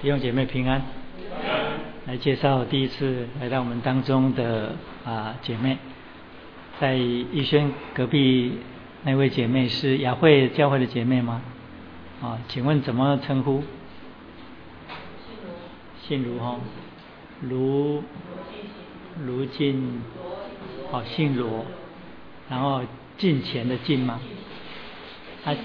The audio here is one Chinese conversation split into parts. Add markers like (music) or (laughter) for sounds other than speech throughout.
弟兄姐妹平安。来介绍第一次来到我们当中的啊姐妹，在逸轩隔壁那位姐妹是雅慧教会的姐妹吗？啊，请问怎么称呼？姓卢哈，卢卢进，好姓罗，然后进钱的进吗？他。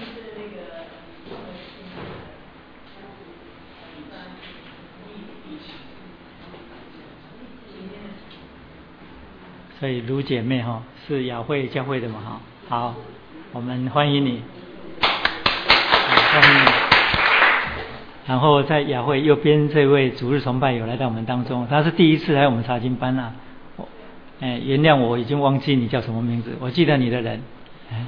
所以卢姐妹哈是雅慧教会的嘛哈，好，我们欢迎你，欢迎你。然后在雅慧右边这位主日崇拜有来到我们当中，他是第一次来我们查经班啊。我哎，原谅我已经忘记你叫什么名字，我记得你的人。哎，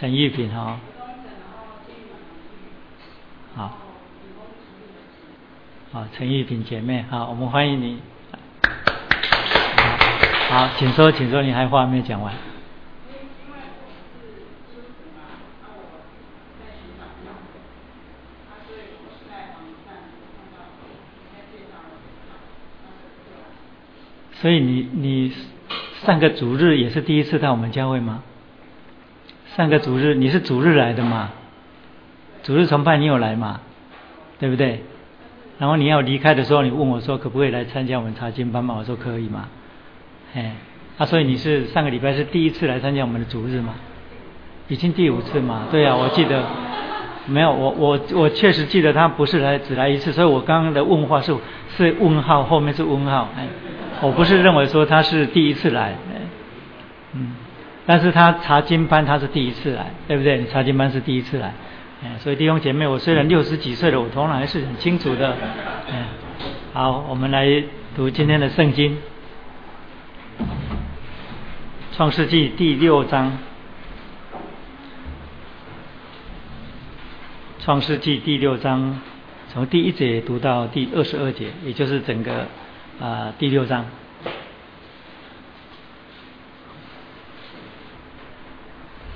陈玉。陈玉品哈。好。好，陈玉品姐妹好，我们欢迎你。好，请说，请说，你还话没有讲完。所以你你上个主日也是第一次到我们教会吗？上个主日你是主日来的嘛？主日崇拜你有来嘛？对不对？然后你要离开的时候，你问我说可不可以来参加我们查经班嘛？我说可以嘛。哎，啊，所以你是上个礼拜是第一次来参加我们的主日吗？已经第五次嘛？对啊，我记得没有，我我我确实记得他不是来只来一次，所以我刚刚的问话是是问号，后面是问号，哎，我不是认为说他是第一次来，嗯，但是他查经班他是第一次来，对不对？查经班是第一次来，哎，所以弟兄姐妹，我虽然六十几岁了，我头脑还是很清楚的，嗯，好，我们来读今天的圣经。创世纪第六章，创世纪第六章从第一节读到第二十二节，也就是整个啊第六章。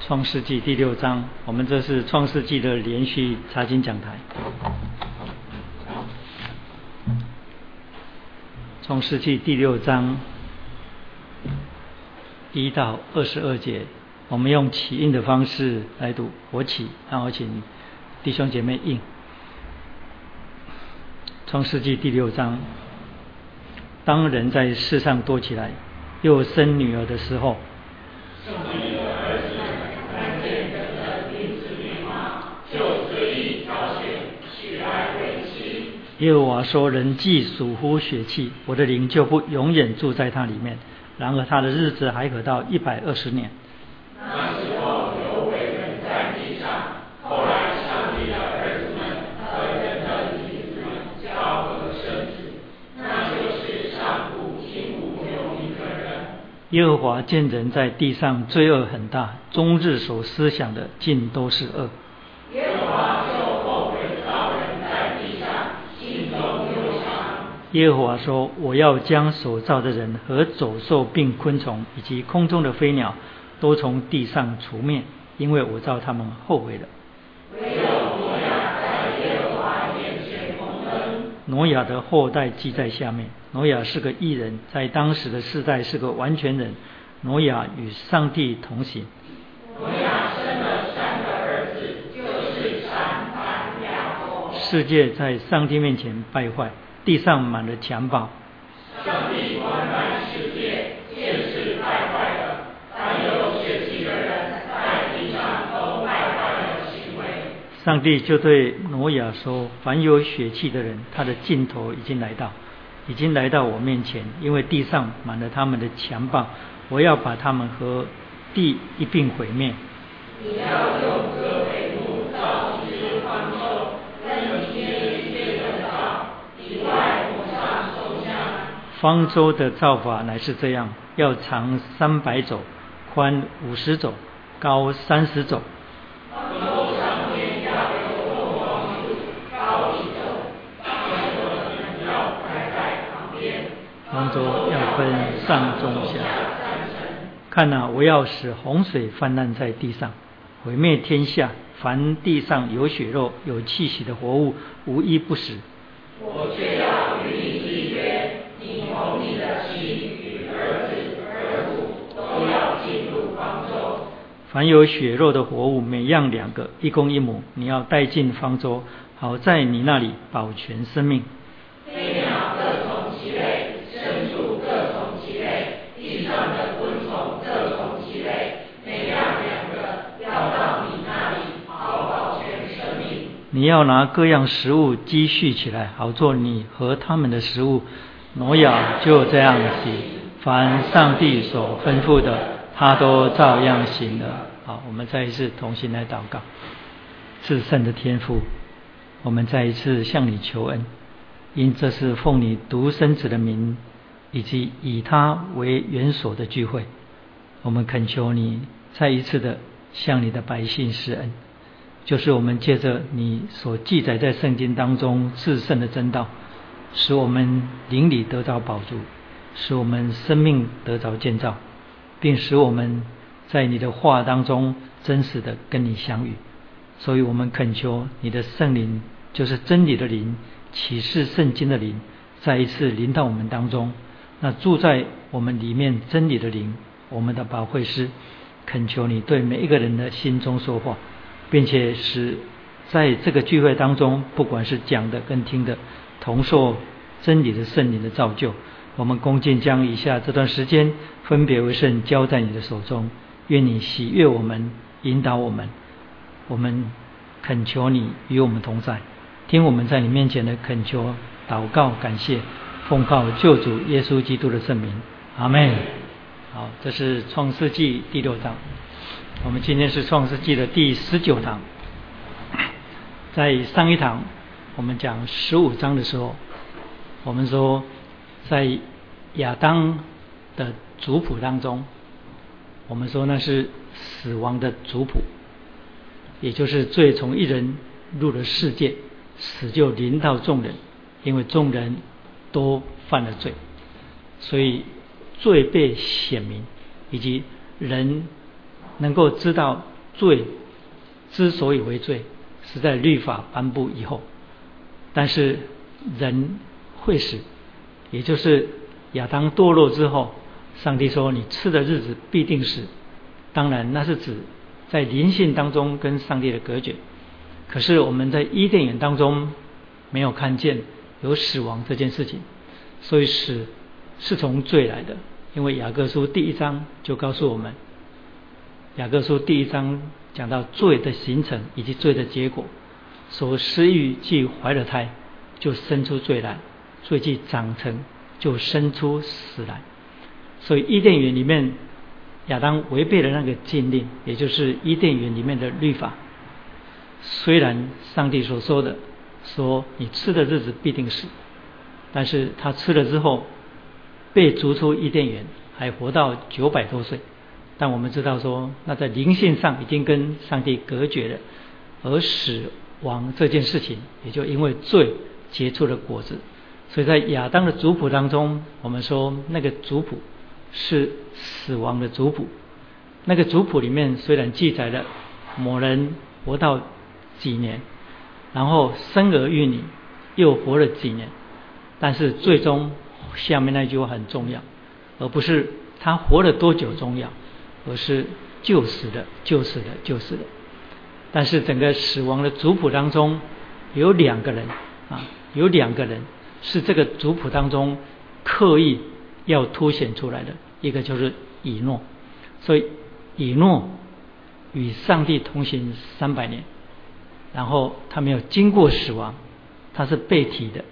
创世纪第六章，我们这是创世纪的连续查经讲台。创世纪第六章。一到二十二节，我们用起印的方式来读。我起，然后请弟兄姐妹印。创世纪第六章，当人在世上多起来，又生女儿的时候，耶和华说：“人既属乎血气，我的灵就不永远住在他里面。”然而他的日子还可到一百二十年。那时候有伟人在地上，后来上帝的儿子们和人的子们交合生子，那就是上古今无有一个人。耶和华见人在地上罪恶很大，终日所思想的尽都是恶。耶和华说：“我要将所造的人和走兽并昆虫以及空中的飞鸟，都从地上除灭，因为我造他们后悔了。”唯有挪亚的后代记在下面。挪亚是个异人，在当时的世代是个完全人。挪亚与上帝同行。挪亚生了三个儿子，就是三班亚伯。世界在上帝面前败坏。地上满了强暴。上帝观看世界，见是败坏的，凡有血气的人在地上都败坏了行为。上帝就对挪亚说：“凡有血气的人，他的尽头已经来到，已经来到我面前，因为地上满了他们的强暴，我要把他们和地一并毁灭。”你要方舟的造法乃是这样：要长三百肘，宽五十肘，高三十肘。方舟要，分上中下。看呐，我要使洪水泛滥在地上，毁灭天下，凡地上有血肉、有气息的活物，无一不死。我凡有血肉的活物，每样两个，一公一母，你要带进方舟，好在你那里保全生命。飞鸟各从其类，牲畜各从其类，地上的昆虫各从其类，每样两个，要到你那里，好保全生命。你要拿各样食物积蓄起来，好做你和他们的食物。挪亚就这样子，凡上帝所吩咐的，他都照样行了。好，我们再一次同心来祷告。至圣的天父，我们再一次向你求恩，因这是奉你独生子的名，以及以他为元所的聚会，我们恳求你再一次的向你的百姓施恩，就是我们借着你所记载在圣经当中至圣的真道，使我们灵里得着宝足，使我们生命得着建造，并使我们。在你的话当中，真实的跟你相遇，所以我们恳求你的圣灵，就是真理的灵，启示圣经的灵，再一次临到我们当中。那住在我们里面真理的灵，我们的宝会师，恳求你对每一个人的心中说话，并且使在这个聚会当中，不管是讲的跟听的，同受真理的圣灵的造就。我们恭敬将以下这段时间分别为圣，交在你的手中。愿你喜悦我们，引导我们。我们恳求你与我们同在，听我们在你面前的恳求、祷告、感谢，奉靠救主耶稣基督的圣名，阿门。好，这是创世纪第六章。我们今天是创世纪的第十九堂。在上一堂我们讲十五章的时候，我们说在亚当的族谱当中。我们说那是死亡的族谱，也就是罪从一人入了世界，死就临到众人，因为众人都犯了罪，所以罪被显明，以及人能够知道罪之所以为罪，是在律法颁布以后，但是人会死，也就是亚当堕落之后。上帝说：“你吃的日子必定死。”当然，那是指在灵性当中跟上帝的隔绝。可是我们在伊甸园当中没有看见有死亡这件事情，所以死是从罪来的。因为雅各书第一章就告诉我们，雅各书第一章讲到罪的形成以及罪的结果。所施育既怀了胎，就生出罪来；罪既长成，就生出死来。所以伊甸园里面，亚当违背了那个禁令，也就是伊甸园里面的律法。虽然上帝所说的说你吃的日子必定死，但是他吃了之后被逐出伊甸园，还活到九百多岁。但我们知道说，那在灵性上已经跟上帝隔绝了，而死亡这件事情也就因为罪结出了果子。所以在亚当的族谱当中，我们说那个族谱。是死亡的族谱，那个族谱里面虽然记载了某人活到几年，然后生儿育女又活了几年，但是最终下面那句话很重要，而不是他活了多久重要，而是就死的就死的就死的。但是整个死亡的族谱当中有两个人啊，有两个人是这个族谱当中刻意。要凸显出来的一个就是以诺，所以以诺与上帝同行三百年，然后他没有经过死亡，他是被提的。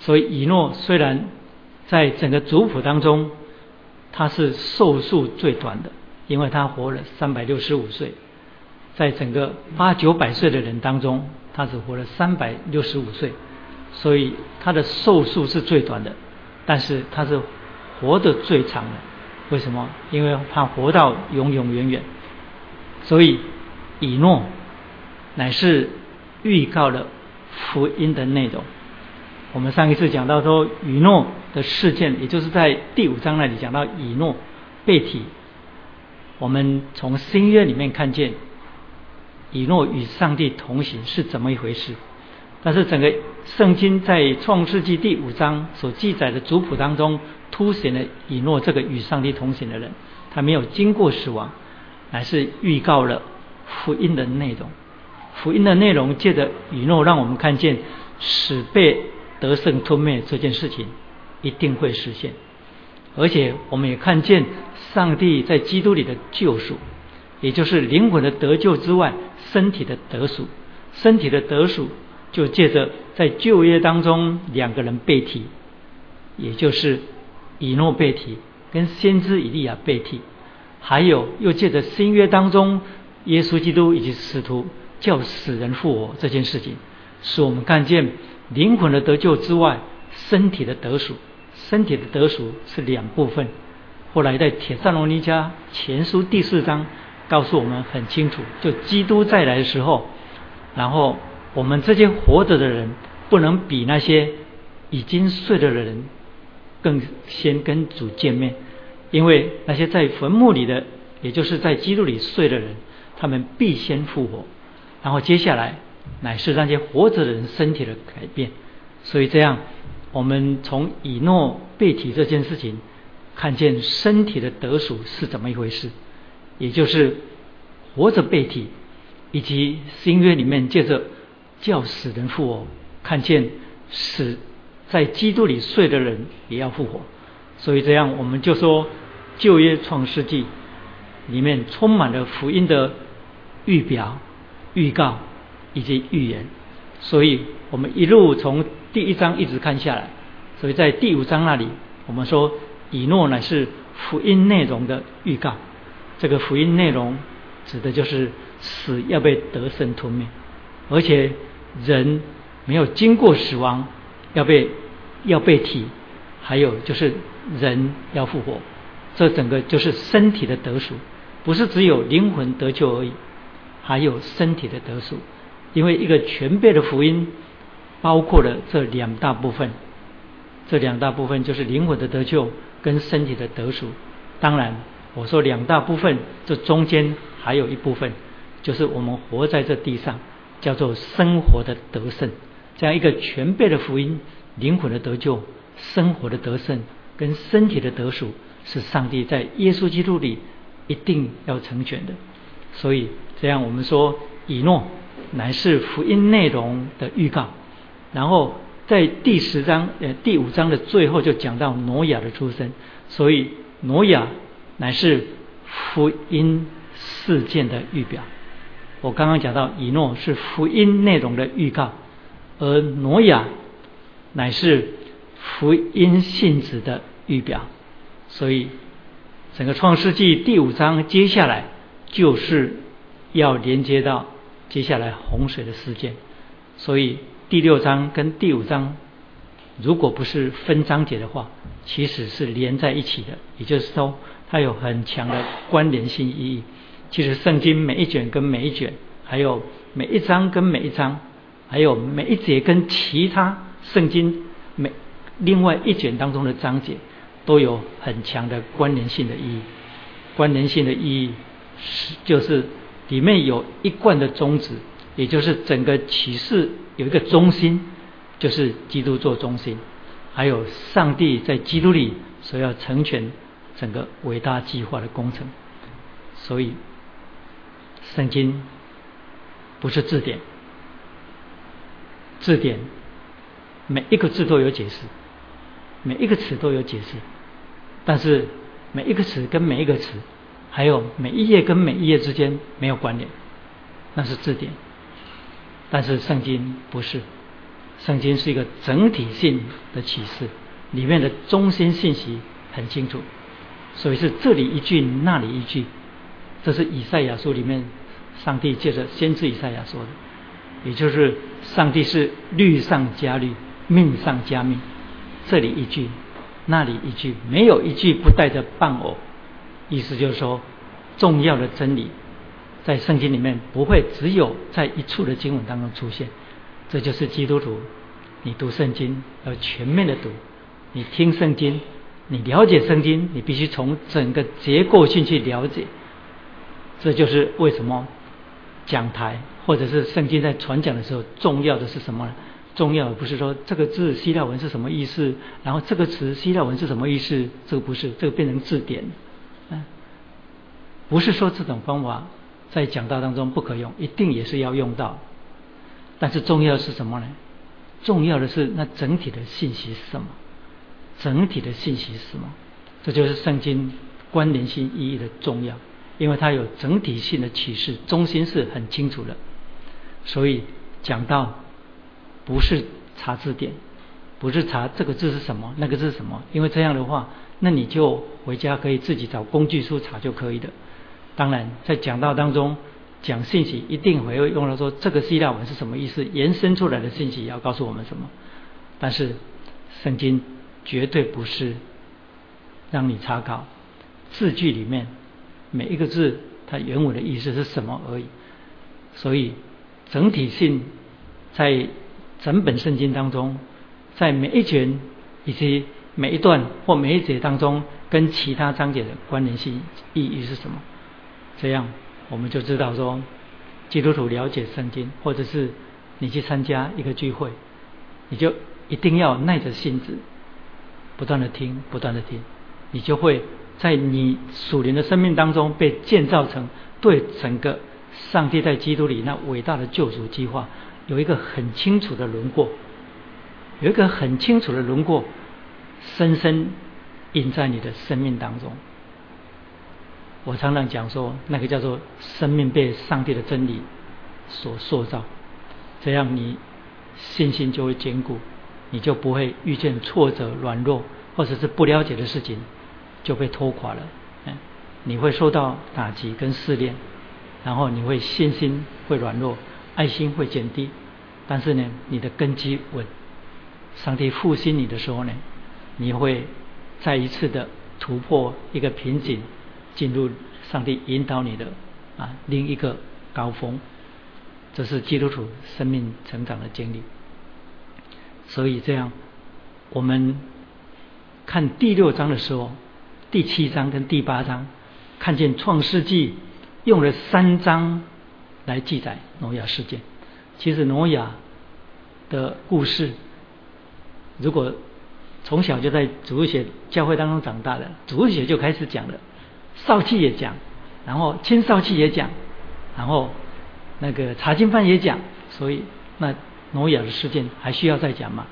所以以诺虽然在整个族谱当中他是寿数最短的，因为他活了三百六十五岁，在整个八九百岁的人当中，他只活了三百六十五岁，所以他的寿数是最短的。但是他是活得最长的，为什么？因为他活到永永远远。所以以诺乃是预告了福音的内容。我们上一次讲到说以诺的事件，也就是在第五章那里讲到以诺被提。我们从新约里面看见以诺与上帝同行是怎么一回事。但是整个圣经在创世纪第五章所记载的族谱当中，凸显了以诺这个与上帝同行的人，他没有经过死亡，乃是预告了福音的内容。福音的内容借着以诺，让我们看见死被得胜吞灭这件事情一定会实现，而且我们也看见上帝在基督里的救赎，也就是灵魂的得救之外，身体的得赎，身体的得赎。就借着在旧约当中两个人被提，也就是以诺被提跟先知以利亚被提，还有又借着新约当中耶稣基督以及使徒叫死人复活这件事情，使我们看见灵魂的得救之外，身体的得赎，身体的得赎是两部分。后来在铁萨罗尼迦前书第四章告诉我们很清楚，就基督再来的时候，然后。我们这些活着的人，不能比那些已经睡了的人更先跟主见面，因为那些在坟墓里的，也就是在基督里睡的人，他们必先复活，然后接下来乃是那些活着的人身体的改变。所以这样，我们从以诺被提这件事情，看见身体的得赎是怎么一回事，也就是活着被提，以及新约里面借着。叫死人复活，看见死在基督里睡的人也要复活，所以这样我们就说旧约创世纪里面充满了福音的预表、预告以及预言，所以我们一路从第一章一直看下来，所以在第五章那里我们说以诺乃是福音内容的预告，这个福音内容指的就是死要被得胜吞灭，而且。人没有经过死亡，要被要被提，还有就是人要复活，这整个就是身体的得赎，不是只有灵魂得救而已，还有身体的得赎。因为一个全备的福音，包括了这两大部分，这两大部分就是灵魂的得救跟身体的得赎。当然，我说两大部分，这中间还有一部分，就是我们活在这地上。叫做生活的得胜，这样一个全备的福音，灵魂的得救，生活的得胜，跟身体的得赎，是上帝在耶稣基督里一定要成全的。所以这样我们说，以诺乃是福音内容的预告。然后在第十章呃第五章的最后就讲到挪亚的出生，所以挪亚乃是福音事件的预表。我刚刚讲到，以诺是福音内容的预告，而挪亚乃是福音性质的预表。所以，整个创世纪第五章接下来就是要连接到接下来洪水的事件。所以第六章跟第五章，如果不是分章节的话，其实是连在一起的。也就是说，它有很强的关联性意义。其实圣经每一卷跟每一卷，还有每一章跟每一章，还有每一节跟其他圣经每另外一卷当中的章节，都有很强的关联性的意义。关联性的意义是就是里面有一贯的宗旨，也就是整个启示有一个中心，就是基督做中心，还有上帝在基督里所要成全整个伟大计划的工程，所以。圣经不是字典，字典每一个字都有解释，每一个词都有解释，但是每一个词跟每一个词，还有每一页跟每一页之间没有关联，那是字典。但是圣经不是，圣经是一个整体性的启示，里面的中心信息很清楚，所以是这里一句那里一句。这是以赛亚书里面，上帝借着先知以赛亚说的，也就是上帝是律上加律，命上加命。这里一句，那里一句，没有一句不带着伴偶。意思就是说，重要的真理在圣经里面不会只有在一处的经文当中出现。这就是基督徒，你读圣经要全面的读，你听圣经，你了解圣经，你必须从整个结构性去了解。这就是为什么讲台或者是圣经在传讲的时候，重要的是什么呢？重要的不是说这个字希腊文是什么意思，然后这个词希腊文是什么意思，这个不是，这个变成字典。嗯，不是说这种方法在讲道当中不可用，一定也是要用到。但是重要的是什么呢？重要的是那整体的信息是什么？整体的信息是什么？这就是圣经关联性意义的重要。因为它有整体性的启示，中心是很清楚的，所以讲到不是查字典，不是查这个字是什么，那个字是什么。因为这样的话，那你就回家可以自己找工具书查就可以的。当然，在讲道当中讲信息，一定会用到说这个希腊文是什么意思，延伸出来的信息要告诉我们什么。但是圣经绝对不是让你查考字句里面。每一个字，它原文的意思是什么而已。所以整体性在整本圣经当中，在每一卷以及每一段或每一节当中，跟其他章节的关联性意义是什么？这样我们就知道说，基督徒了解圣经，或者是你去参加一个聚会，你就一定要耐着性子，不断的听，不断的听，你就会。在你属灵的生命当中，被建造成对整个上帝在基督里那伟大的救赎计划有一个很清楚的轮廓，有一个很清楚的轮廓，深深印在你的生命当中。我常常讲说，那个叫做生命被上帝的真理所塑造，这样你信心就会坚固，你就不会遇见挫折、软弱或者是不了解的事情。就被拖垮了，嗯，你会受到打击跟试炼，然后你会信心会软弱，爱心会减低，但是呢，你的根基稳，上帝复兴你的时候呢，你会再一次的突破一个瓶颈，进入上帝引导你的啊另一个高峰，这是基督徒生命成长的经历。所以这样，我们看第六章的时候。第七章跟第八章，看见创世纪用了三章来记载挪亚事件。其实挪亚的故事，如果从小就在主日学教会当中长大的，主日学就开始讲了，少气也讲，然后青少气也讲，然后那个查经班也讲，所以那挪亚的事件还需要再讲吗？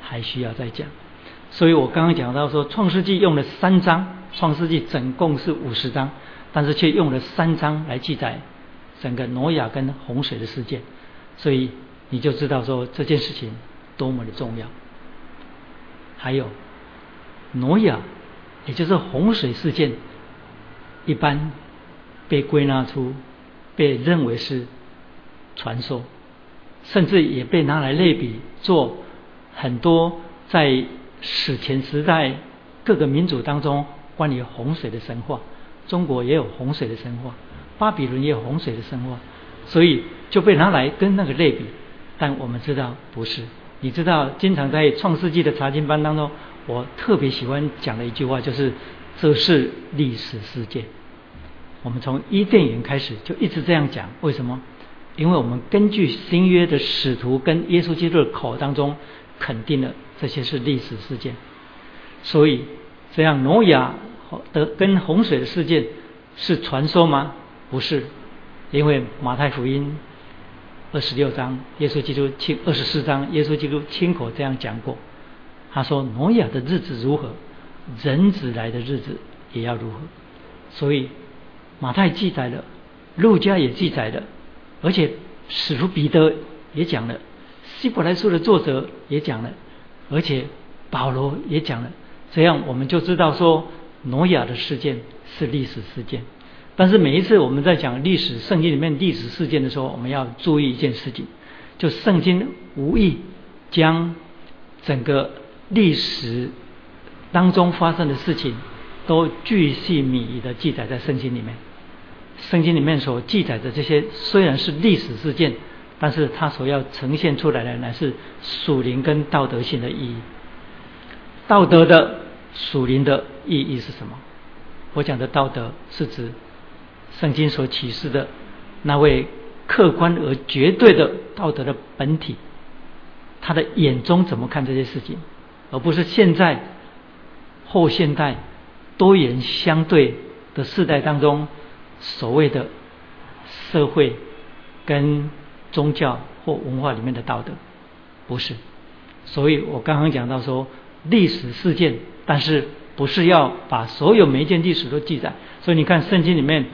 还需要再讲。所以我刚刚讲到说，创世纪用了三章。创世纪总共是五十章，但是却用了三章来记载整个挪亚跟洪水的事件，所以你就知道说这件事情多么的重要。还有挪亚，也就是洪水事件，一般被归纳出被认为是传说，甚至也被拿来类比做很多在史前时代各个民族当中。关于洪水的神话，中国也有洪水的神话，巴比伦也有洪水的神话，所以就被拿来跟那个类比。但我们知道不是，你知道，经常在创世纪的查经班当中，我特别喜欢讲的一句话就是：这是历史事件。我们从伊甸园开始就一直这样讲，为什么？因为我们根据新约的使徒跟耶稣基督的口当中肯定了这些是历史事件，所以这样挪亚。的跟洪水的事件是传说吗？不是，因为马太福音二十六章，耶稣基督亲二十四章，耶稣基督亲口这样讲过。他说：“挪亚的日子如何，人子来的日子也要如何。”所以马太记载了，路加也记载了，而且使徒彼得也讲了，希伯来书的作者也讲了，而且保罗也讲了。这样我们就知道说。挪亚的事件是历史事件，但是每一次我们在讲历史圣经里面历史事件的时候，我们要注意一件事情，就圣经无意将整个历史当中发生的事情都巨细靡遗的记载在圣经里面。圣经里面所记载的这些虽然是历史事件，但是它所要呈现出来的乃是属灵跟道德性的意义，道德的。属灵的意义是什么？我讲的道德是指圣经所启示的那位客观而绝对的道德的本体，他的眼中怎么看这些事情，而不是现在后现代多元相对的时代当中所谓的社会跟宗教或文化里面的道德，不是。所以我刚刚讲到说历史事件，但是不是要把所有每一件历史都记载。所以你看圣经里面。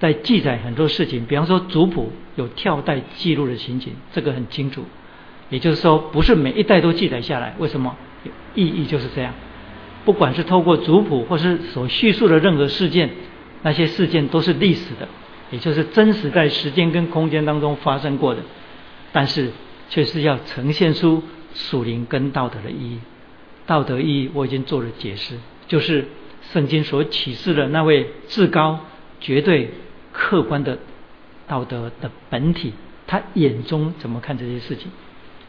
在记载很多事情，比方说族谱有跳代记录的情景，这个很清楚。也就是说，不是每一代都记载下来。为什么？意义就是这样。不管是透过族谱，或是所叙述的任何事件，那些事件都是历史的，也就是真实在时间跟空间当中发生过的。但是，却是要呈现出属灵跟道德的意义。道德意义我已经做了解释，就是圣经所启示的那位至高、绝对。客观的道德的本体，他眼中怎么看这些事情？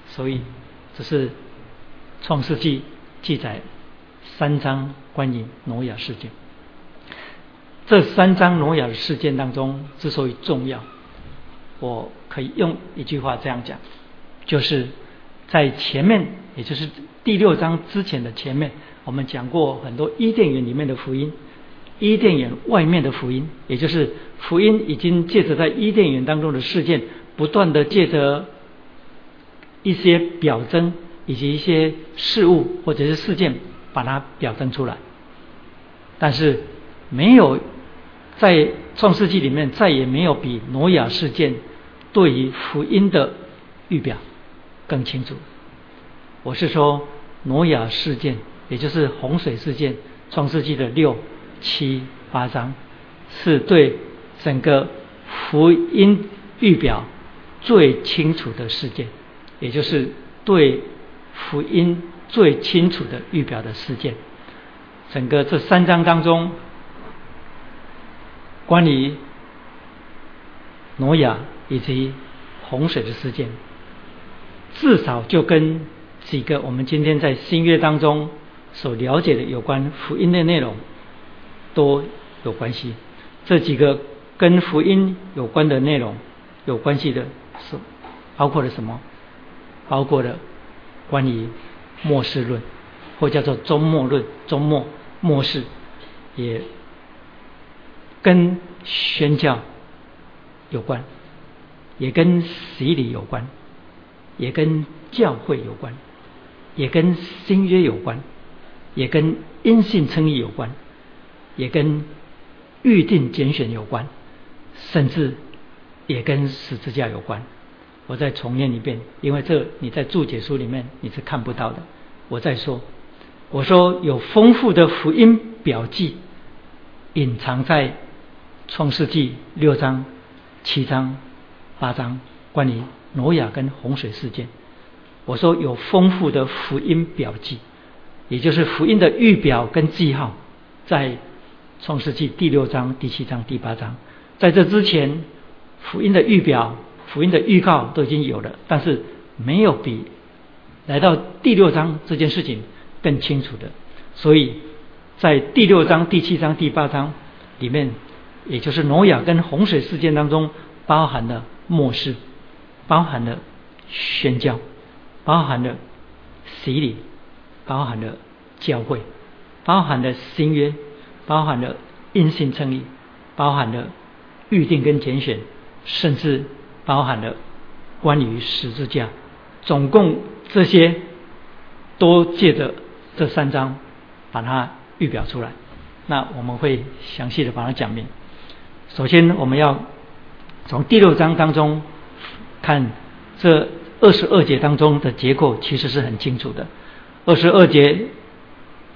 所以这是创世纪记载三章关于挪亚事件。这三章挪亚的事件当中之所以重要，我可以用一句话这样讲，就是在前面，也就是第六章之前的前面，我们讲过很多伊甸园里面的福音。伊甸园外面的福音，也就是福音已经借着在伊甸园当中的事件，不断的借着一些表征以及一些事物或者是事件，把它表征出来。但是没有在创世纪里面再也没有比挪亚事件对于福音的预表更清楚。我是说挪亚事件，也就是洪水事件，创世纪的六。七八章是对整个福音预表最清楚的事件，也就是对福音最清楚的预表的事件。整个这三章当中，关于挪亚以及洪水的事件，至少就跟几个我们今天在新约当中所了解的有关福音的内容。都有关系，这几个跟福音有关的内容有关系的是包括了什么？包括了关于末世论，或叫做终末论、终末末世，也跟宣教有关，也跟洗礼有关，也跟教会有关，也跟新约有关，也跟因信称义有关。也跟预定拣选有关，甚至也跟十字架有关。我再重念一遍，因为这你在注解书里面你是看不到的。我再说，我说有丰富的福音表记隐藏在创世纪六章、七章、八章关于挪亚跟洪水事件。我说有丰富的福音表记，也就是福音的预表跟记号在。创世纪第六章、第七章、第八章，在这之前，福音的预表、福音的预告都已经有了，但是没有比来到第六章这件事情更清楚的。所以在第六章、第七章、第八章里面，也就是挪亚跟洪水事件当中，包含了末世，包含了宣教，包含了洗礼，包含了教会，包含了新约。包含了因信称义，包含了预定跟拣选，甚至包含了关于十字架，总共这些都借着这三章把它预表出来。那我们会详细的把它讲明。首先，我们要从第六章当中看这二十二节当中的结构，其实是很清楚的。二十二节。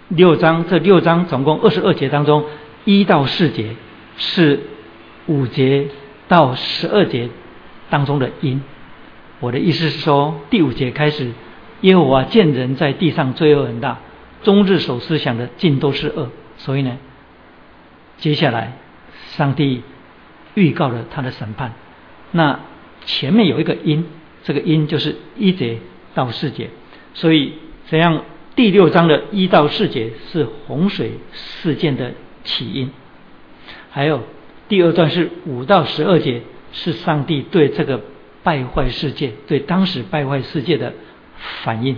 六章这六章总共二十二节当中，一到四节是五节到十二节当中的因。我的意思是说，第五节开始，耶和华见人在地上罪恶很大，终日所思想的尽都是恶，所以呢，接下来上帝预告了他的审判。那前面有一个因，这个因就是一节到四节，所以怎样？第六章的一到四节是洪水事件的起因，还有第二段是五到十二节是上帝对这个败坏世界、对当时败坏世界的反应。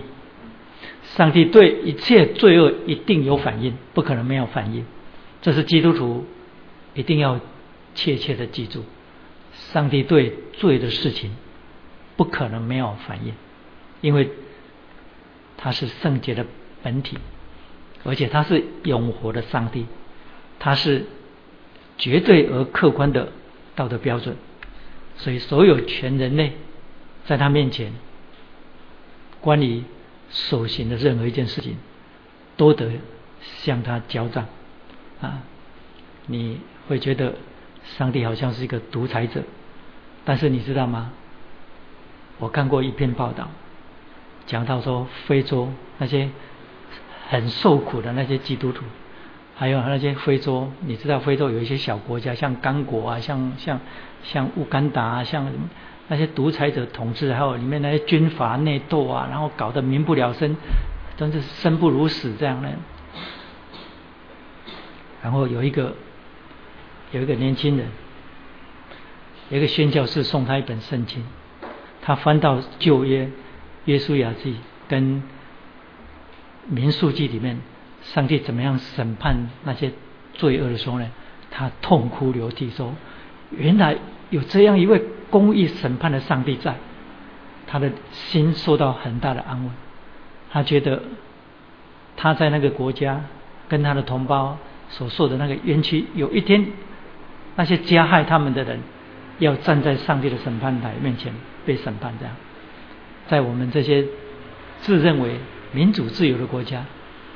上帝对一切罪恶一定有反应，不可能没有反应。这是基督徒一定要切切的记住：上帝对罪的事情不可能没有反应，因为他是圣洁的本体，而且他是永活的上帝，他是绝对而客观的道德标准。所以，所有全人类在他面前，关于。所行的任何一件事情，都得向他交账啊！你会觉得上帝好像是一个独裁者，但是你知道吗？我看过一篇报道，讲到说非洲那些很受苦的那些基督徒，还有那些非洲，你知道非洲有一些小国家，像刚果啊，像像像乌干达啊，像？那些独裁者统治，还有里面那些军阀内斗啊，然后搞得民不聊生，真是生不如死这样的。然后有一个有一个年轻人，一个宣教士送他一本圣经，他翻到旧约约书亚记跟民数记里面，上帝怎么样审判那些罪恶的时候呢？他痛哭流涕说：“原来有这样一位。”公义审判的上帝在，他的心受到很大的安慰。他觉得他在那个国家跟他的同胞所受的那个冤屈，有一天那些加害他们的人要站在上帝的审判台面前被审判。这样，在我们这些自认为民主自由的国家，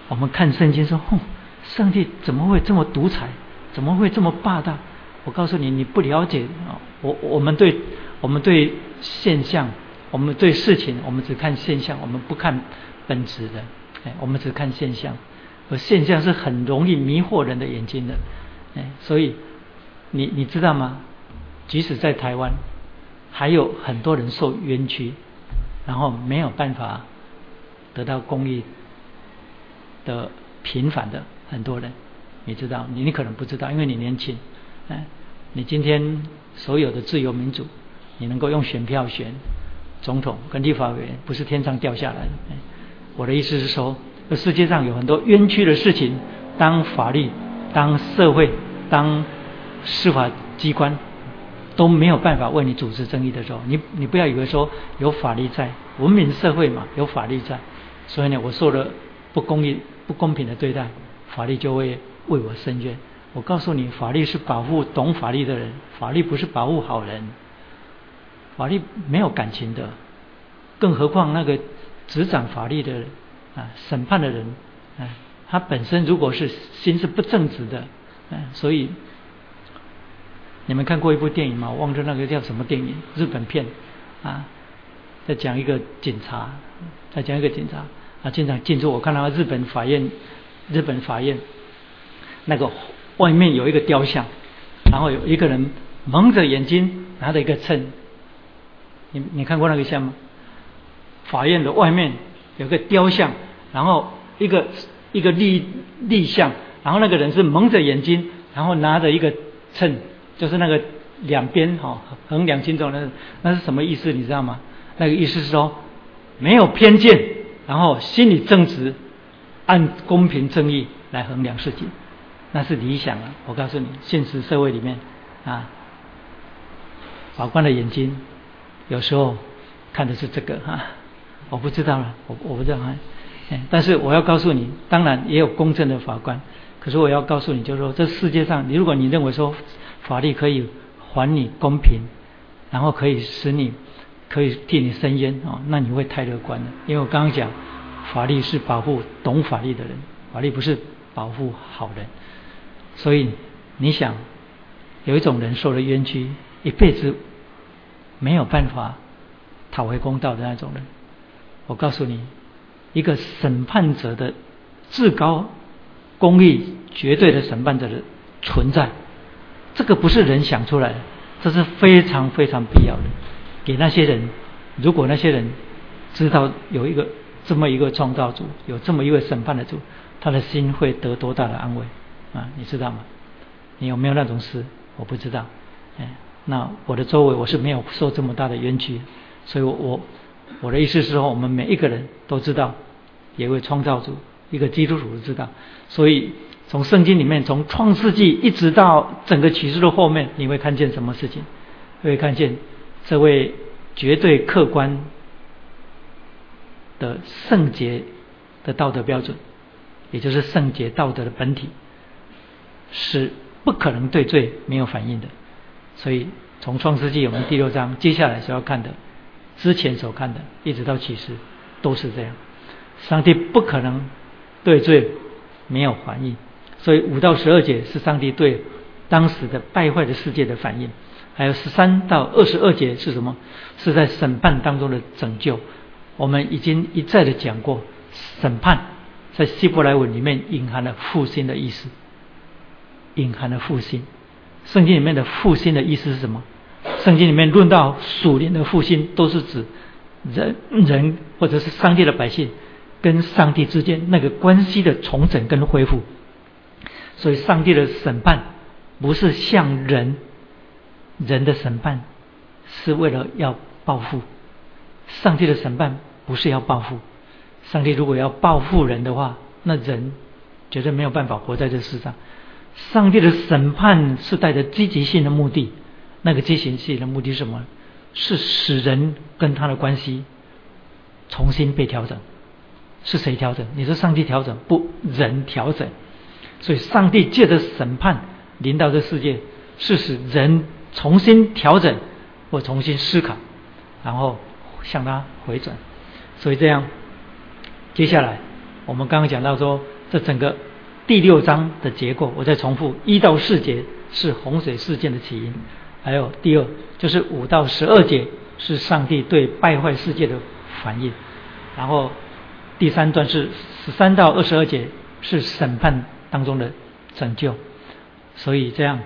我们看圣经说：“哼，上帝怎么会这么独裁？怎么会这么霸道？”我告诉你，你不了解啊！我我们对我们对现象，我们对事情，我们只看现象，我们不看本质的。哎，我们只看现象，而现象是很容易迷惑人的眼睛的。哎，所以你你知道吗？即使在台湾，还有很多人受冤屈，然后没有办法得到公益的平反的很多人，你知道？你你可能不知道，因为你年轻。哎，你今天所有的自由民主，你能够用选票选总统跟立法委员，不是天上掉下来的。我的意思是说，这世界上有很多冤屈的事情，当法律、当社会、当司法机关都没有办法为你主持正义的时候，你你不要以为说有法律在，文明社会嘛，有法律在，所以呢，我受了不公义、不公平的对待，法律就会为我伸冤。我告诉你，法律是保护懂法律的人，法律不是保护好人。法律没有感情的，更何况那个执掌法律的啊，审判的人，啊，他本身如果是心是不正直的，啊，所以你们看过一部电影吗？我忘了那个叫什么电影，日本片啊，在讲一个警察，在讲一个警察啊，经常进出。我看到日本法院，日本法院那个。外面有一个雕像，然后有一个人蒙着眼睛拿着一个秤。你你看过那个像吗？法院的外面有个雕像，然后一个一个立立像，然后那个人是蒙着眼睛，然后拿着一个秤，就是那个两边哈衡量轻重那，那是什么意思？你知道吗？那个意思是说没有偏见，然后心理正直，按公平正义来衡量事情。那是理想啊！我告诉你，现实社会里面啊，法官的眼睛有时候看的是这个哈，我不知道了，我我不知道啊。但是我要告诉你，当然也有公正的法官。可是我要告诉你，就是说，这世界上，你如果你认为说法律可以还你公平，然后可以使你可以替你伸冤啊，那你会太乐观了。因为我刚刚讲，法律是保护懂法律的人，法律不是保护好人。所以，你想，有一种人受了冤屈，一辈子没有办法讨回公道的那种人，我告诉你，一个审判者的至高公义、绝对的审判者的存在，这个不是人想出来的，这是非常非常必要的。给那些人，如果那些人知道有一个这么一个创造主，有这么一位审判的主，他的心会得多大的安慰？啊，你知道吗？你有没有那种事？我不知道。哎，那我的周围我是没有受这么大的冤屈，所以我我的意思是说，我们每一个人都知道，一位创造主，一个基督徒都知道，所以从圣经里面，从创世纪一直到整个启示录后面，你会看见什么事情？会看见这位绝对客观的圣洁的道德标准，也就是圣洁道德的本体，是不可能对罪没有反应的。所以从创世纪我们第六章接下来所要看的，之前所看的，一直到启示都是这样。上帝不可能对罪没有反应，所以五到十二节是上帝对当时的败坏的世界的反应。还有十三到二十二节是什么？是在审判当中的拯救。我们已经一再的讲过，审判在希伯来文里面隐含了复兴的意思，隐含了复兴。圣经里面的复兴的意思是什么？圣经里面论到属灵的复兴，都是指人人或者是上帝的百姓跟上帝之间那个关系的重整跟恢复。所以，上帝的审判不是向人。人的审判是为了要报复，上帝的审判不是要报复。上帝如果要报复人的话，那人绝对没有办法活在这世上。上帝的审判是带着积极性的目的，那个积极性的目的是什么？是使人跟他的关系重新被调整。是谁调整？你说上帝调整？不，人调整。所以，上帝借着审判临到这世界，是使人。重新调整或重新思考，然后向他回转。所以这样，接下来我们刚刚讲到说，这整个第六章的结构，我再重复：一到四节是洪水事件的起因，还有第二就是五到十二节是上帝对败坏世界的反应，然后第三段是十三到二十二节是审判当中的拯救。所以这样。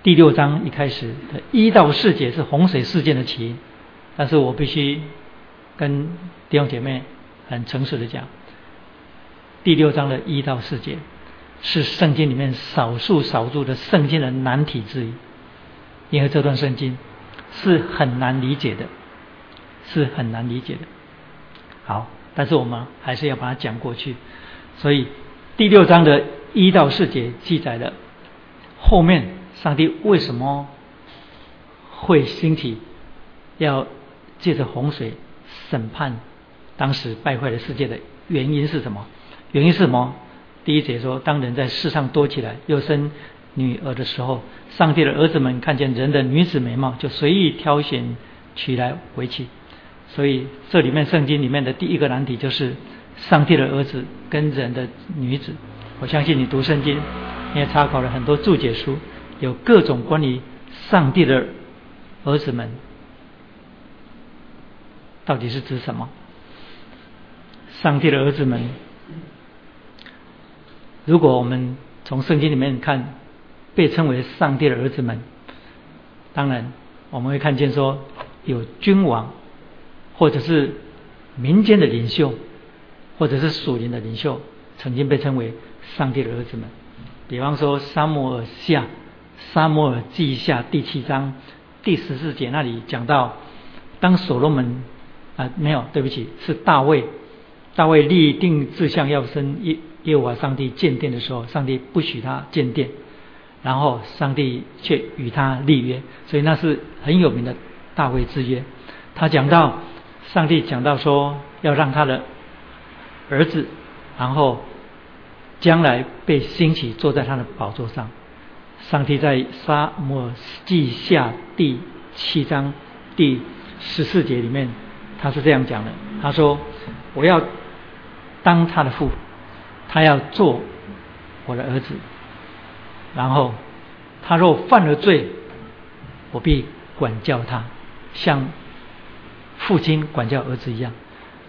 第六章一开始的一到四节是洪水事件的起因，但是我必须跟弟兄姐妹很诚实的讲，第六章的一到四节是圣经里面少数少数的圣经的难题之一，因为这段圣经是很难理解的，是很难理解的。好，但是我们还是要把它讲过去，所以第六章的一到四节记载的后面。上帝为什么会兴起要借着洪水审判当时败坏的世界的原因是什么？原因是什么？第一节说，当人在世上多起来，又生女儿的时候，上帝的儿子们看见人的女子美貌，就随意挑选取来为妻。所以这里面圣经里面的第一个难题就是上帝的儿子跟人的女子。我相信你读圣经，你也参考了很多注解书。有各种关于上帝的儿子们，到底是指什么？上帝的儿子们，如果我们从圣经里面看，被称为上帝的儿子们，当然我们会看见说，有君王，或者是民间的领袖，或者是属灵的领袖，曾经被称为上帝的儿子们。比方说，沙摩尔下。沙摩尔记下第七章第十四节那里讲到，当所罗门啊没有对不起是大卫，大卫立定志向要生耶耶和华上帝建殿的时候，上帝不许他建殿，然后上帝却与他立约，所以那是很有名的大卫之约。他讲到上帝讲到说要让他的儿子，然后将来被兴起坐在他的宝座上。上帝在沙漠记下第七章第十四节里面，他是这样讲的：他说，我要当他的父，他要做我的儿子。然后他若犯了罪，我必管教他，像父亲管教儿子一样。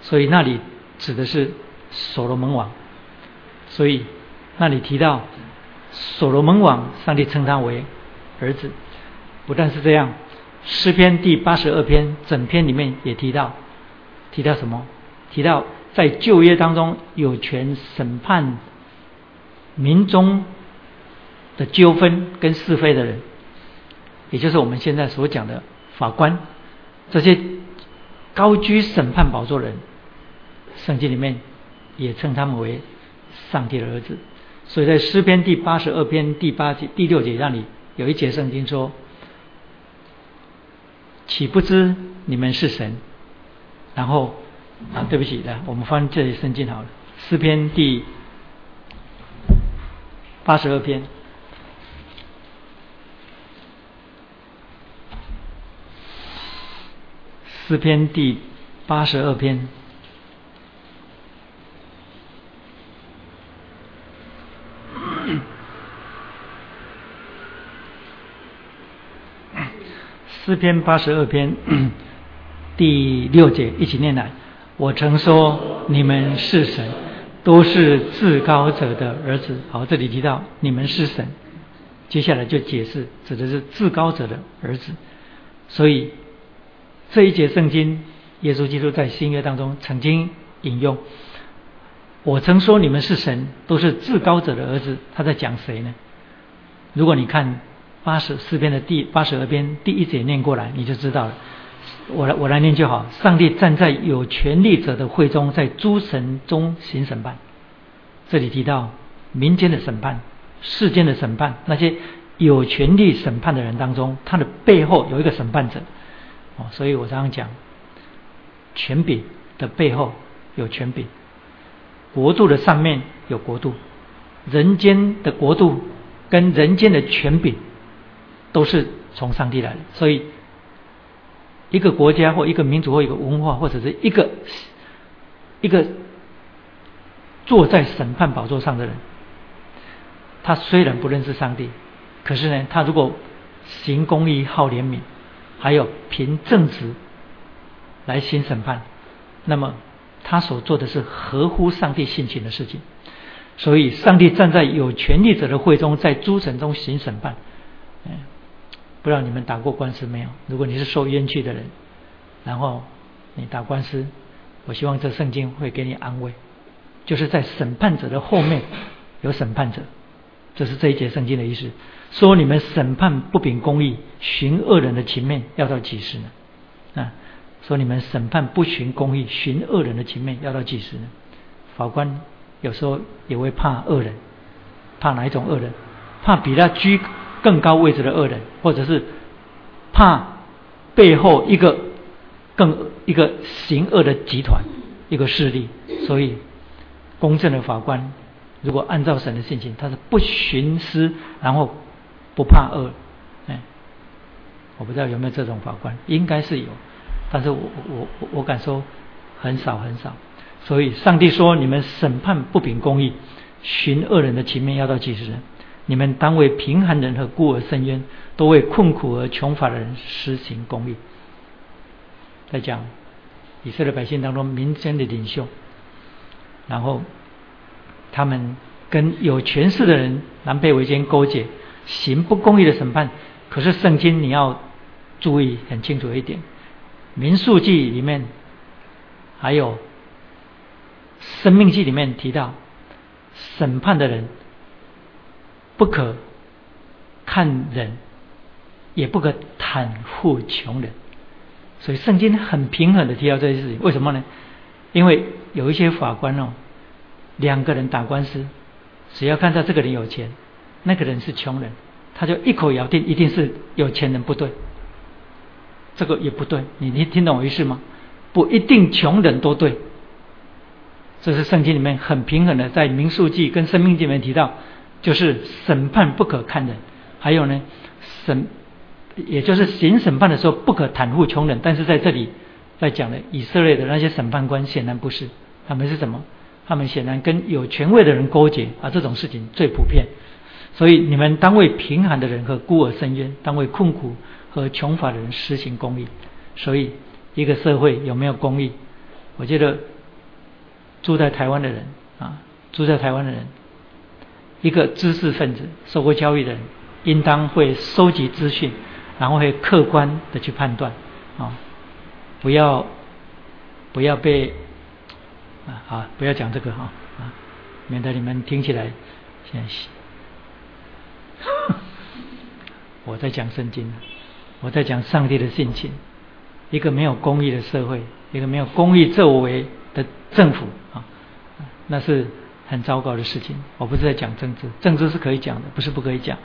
所以那里指的是所罗门王。所以那里提到。所罗门王，上帝称他为儿子。不但是这样，诗篇第八十二篇整篇里面也提到，提到什么？提到在旧约当中有权审判民中的纠纷跟是非的人，也就是我们现在所讲的法官，这些高居审判宝座人，圣经里面也称他们为上帝的儿子。所以在诗篇第八十二篇第八节、第六节那里有一节圣经说：“岂不知你们是神？”然后啊，对不起，来我们翻这里圣经好了，诗篇第八十二篇。诗篇第八十二篇，诗篇八十二篇 (clears throat) 第六节，一起念来。我曾说你们是神，都是至高者的儿子。好，这里提到你们是神，接下来就解释指的是至高者的儿子，所以。这一节圣经，耶稣基督在新约当中曾经引用：“我曾说你们是神，都是至高者的儿子。”他在讲谁呢？如果你看八十四篇的第八十二篇第一节念过来，你就知道了。我来我来念就好。上帝站在有权力者的会中，在诸神中行审判。这里提到民间的审判、世间的审判，那些有权力审判的人当中，他的背后有一个审判者。哦，所以我常常讲，权柄的背后有权柄，国度的上面有国度，人间的国度跟人间的权柄都是从上帝来的。所以，一个国家或一个民族或一个文化或者是一个一个坐在审判宝座上的人，他虽然不认识上帝，可是呢，他如果行公义、好怜悯。还有凭正直来行审判，那么他所做的是合乎上帝性情的事情。所以，上帝站在有权力者的会中，在诸神中行审判。嗯，不知道你们打过官司没有？如果你是受冤屈的人，然后你打官司，我希望这圣经会给你安慰，就是在审判者的后面 (coughs) 有审判者，这是这一节圣经的意思。说你们审判不秉公义，寻恶人的情面，要到几时呢？啊，说你们审判不循公义，寻恶人的情面，要到几时呢？法官有时候也会怕恶人，怕哪一种恶人？怕比他居更高位置的恶人，或者是怕背后一个更一个行恶的集团、一个势力。所以，公正的法官如果按照神的性情，他是不徇私，然后。不怕恶，哎，我不知道有没有这种法官，应该是有，但是我我我敢说很少很少。所以上帝说：“你们审判不秉公义，寻恶人的情面，要到几时？你们当为贫寒人和孤儿伸冤，都为困苦而穷乏的人施行公义。”在讲以色列百姓当中民间的领袖，然后他们跟有权势的人南北为奸勾结。行不公义的审判，可是圣经你要注意很清楚一点，《民数记》里面还有《生命记》里面提到，审判的人不可看人，也不可袒护穷人，所以圣经很平衡的提到这些事情。为什么呢？因为有一些法官哦，两个人打官司，只要看到这个人有钱。那个人是穷人，他就一口咬定一定是有钱人不对，这个也不对。你你听懂我意思吗？不一定穷人都对，这是圣经里面很平衡的，在民数记跟生命记里面提到，就是审判不可看人，还有呢审，也就是行审判的时候不可袒护穷人。但是在这里在讲的以色列的那些审判官显然不是，他们是什么？他们显然跟有权位的人勾结啊，这种事情最普遍。所以你们当为贫寒的人和孤儿伸冤，当为困苦和穷乏的人实行公义。所以一个社会有没有公义？我觉得住在台湾的人啊，住在台湾的人，一个知识分子、受过教育的人，应当会收集资讯，然后会客观的去判断啊，不要不要被啊好，不要讲这个哈啊，免得你们听起来现在。(laughs) 我在讲圣经我在讲上帝的性情。一个没有公义的社会，一个没有公义作为的政府啊，那是很糟糕的事情。我不是在讲政治，政治是可以讲的，不是不可以讲。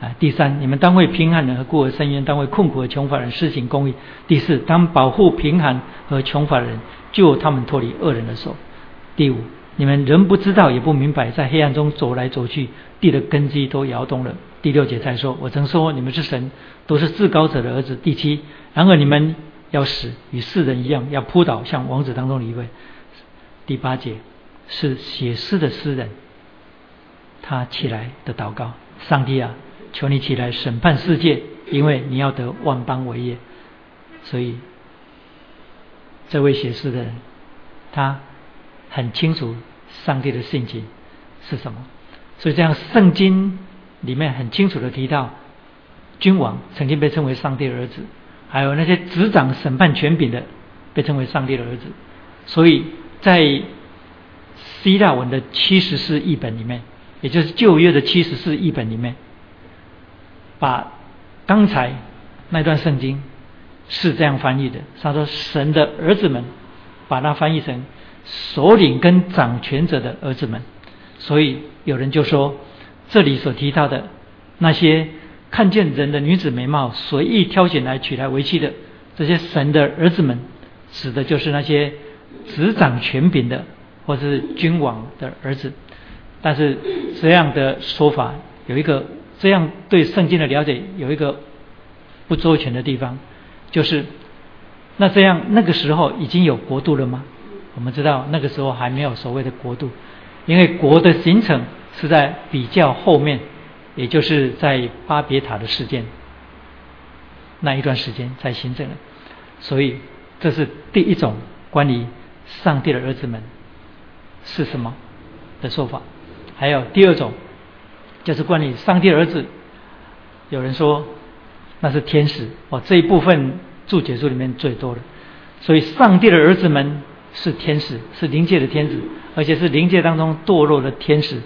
啊，第三，你们当为贫寒人和孤儿伸冤，当为困苦和穷乏人施行公义。第四，当保护贫寒和穷乏人，救他们脱离恶人的手。第五，你们人不知道也不明白，在黑暗中走来走去，地的根基都摇动了。第六节才说，我曾说你们是神，都是至高者的儿子。第七，然而你们要死，与世人一样，要扑倒，像王子当中的一位。第八节是写诗的诗人，他起来的祷告：上帝啊！求你起来审判世界，因为你要得万邦为业。所以，这位写诗的人，他很清楚上帝的性情是什么。所以，这样圣经里面很清楚的提到，君王曾经被称为上帝的儿子，还有那些执掌审判权柄的被称为上帝的儿子。所以在希腊文的七十四译本里面，也就是旧约的七十四译本里面。把刚才那段圣经是这样翻译的，他说：“神的儿子们，把它翻译成首领跟掌权者的儿子们。”所以有人就说，这里所提到的那些看见人的女子美貌，随意挑选来娶来为妻的这些神的儿子们，指的就是那些执掌权柄的或是君王的儿子。但是这样的说法有一个。这样对圣经的了解有一个不周全的地方，就是那这样那个时候已经有国度了吗？我们知道那个时候还没有所谓的国度，因为国的形成是在比较后面，也就是在巴别塔的事件那一段时间才形成的。所以这是第一种关于上帝的儿子们是什么的说法，还有第二种。就是关于上帝儿子，有人说那是天使哦，这一部分注解书里面最多的。所以上帝的儿子们是天使，是灵界的天使，而且是灵界当中堕落的天使。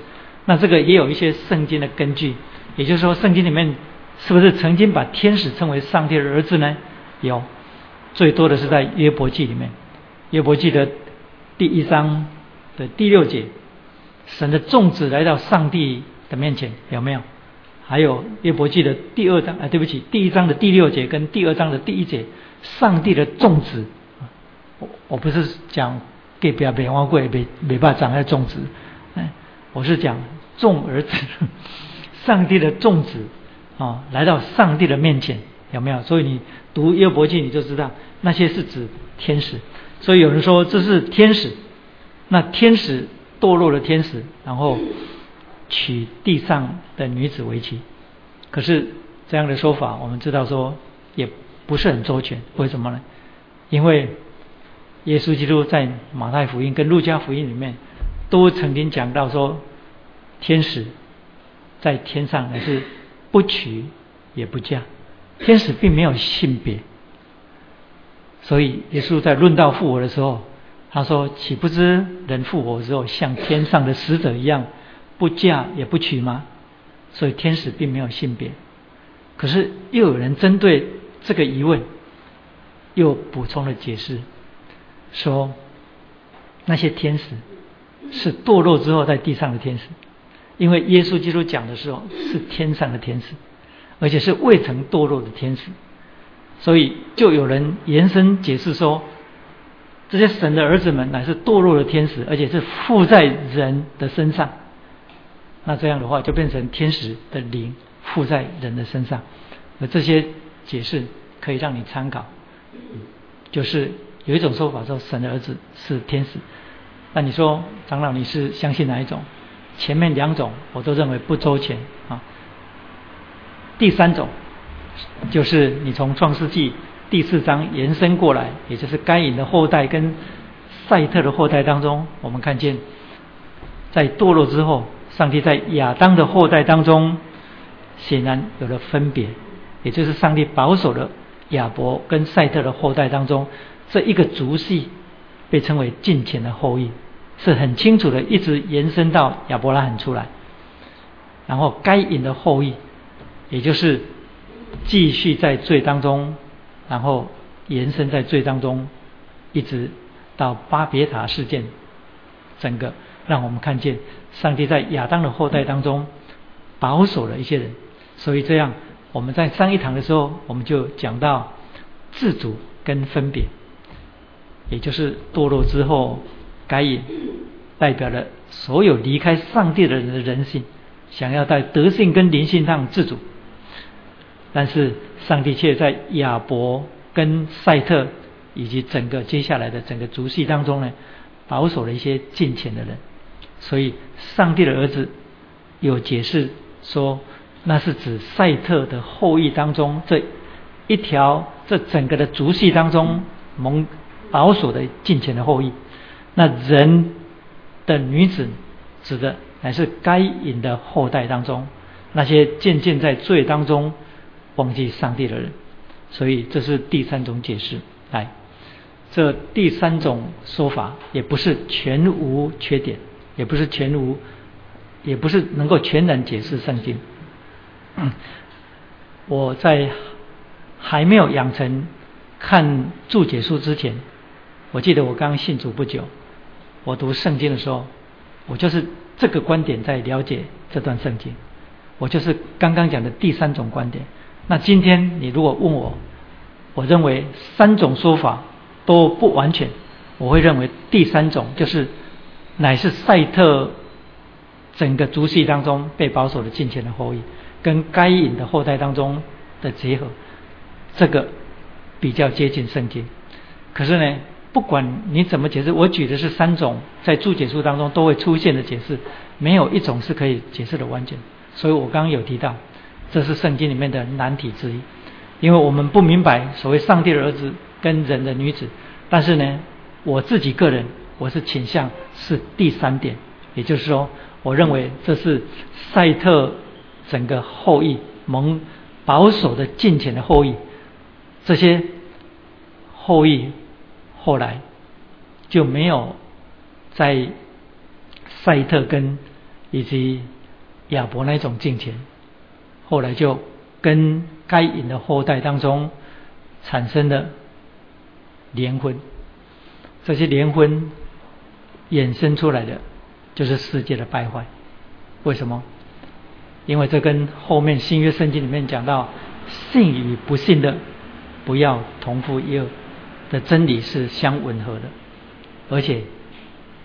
那这个也有一些圣经的根据，也就是说圣经里面是不是曾经把天使称为上帝的儿子呢？有，最多的是在约伯记里面，约伯记的第一章的第六节，神的众子来到上帝。的面前有没有？还有约伯记的第二章啊，对不起，第一章的第六节跟第二章的第一节，上帝的众子，我我不是讲给不要别忘过，别别把长在种子，哎，我是讲众儿子，(laughs) 上帝的众子啊，来到上帝的面前有没有？所以你读约伯记你就知道，那些是指天使。所以有人说这是天使，那天使堕落的天使，然后。娶地上的女子为妻，可是这样的说法，我们知道说也不是很周全。为什么呢？因为耶稣基督在马太福音跟路加福音里面都曾经讲到说，天使在天上也是不娶也不嫁，天使并没有性别。所以耶稣在论道复活的时候，他说：“岂不知人复活之后像天上的使者一样？”不嫁也不娶吗？所以天使并没有性别。可是又有人针对这个疑问，又补充了解释，说那些天使是堕落之后在地上的天使，因为耶稣基督讲的时候是天上的天使，而且是未曾堕落的天使，所以就有人延伸解释说，这些神的儿子们乃是堕落的天使，而且是附在人的身上。那这样的话，就变成天使的灵附在人的身上，而这些解释可以让你参考。就是有一种说法说，神的儿子是天使。那你说，长老你是相信哪一种？前面两种我都认为不周全啊。第三种，就是你从创世纪第四章延伸过来，也就是该隐的后代跟赛特的后代当中，我们看见在堕落之后。上帝在亚当的后代当中，显然有了分别，也就是上帝保守了亚伯跟赛特的后代当中，这一个族系被称为近前的后裔，是很清楚的，一直延伸到亚伯拉罕出来。然后该隐的后裔，也就是继续在罪当中，然后延伸在罪当中，一直到巴别塔事件，整个让我们看见上帝在亚当的后代当中保守了一些人，所以这样我们在上一堂的时候，我们就讲到自主跟分别，也就是堕落之后，该隐代表了所有离开上帝的人的人性，想要在德性跟灵性上自主。但是上帝却在亚伯跟赛特以及整个接下来的整个族系当中呢，保守了一些近前的人。所以上帝的儿子有解释说，那是指赛特的后裔当中这一条这整个的族系当中蒙保守的近前的后裔。那人的女子指的乃是该隐的后代当中那些渐渐在罪当中。忘记上帝的人，所以这是第三种解释。来，这第三种说法也不是全无缺点，也不是全无，也不是能够全然解释圣经。(clears throat) 我在还没有养成看注解书之前，我记得我刚信主不久，我读圣经的时候，我就是这个观点在了解这段圣经，我就是刚刚讲的第三种观点。那今天你如果问我，我认为三种说法都不完全，我会认为第三种就是乃是赛特整个族系当中被保守的近前的后裔，跟该隐的后代当中的结合，这个比较接近圣经。可是呢，不管你怎么解释，我举的是三种在注解书当中都会出现的解释，没有一种是可以解释的完全。所以我刚刚有提到。这是圣经里面的难题之一，因为我们不明白所谓上帝的儿子跟人的女子，但是呢，我自己个人我是倾向是第三点，也就是说，我认为这是赛特整个后裔蒙保守的近前的后裔，这些后裔后来就没有在赛特跟以及亚伯那种近前。后来就跟该隐的后代当中产生了联婚，这些联婚衍生出来的就是世界的败坏。为什么？因为这跟后面新约圣经里面讲到信与不信的不要同父异母的真理是相吻合的，而且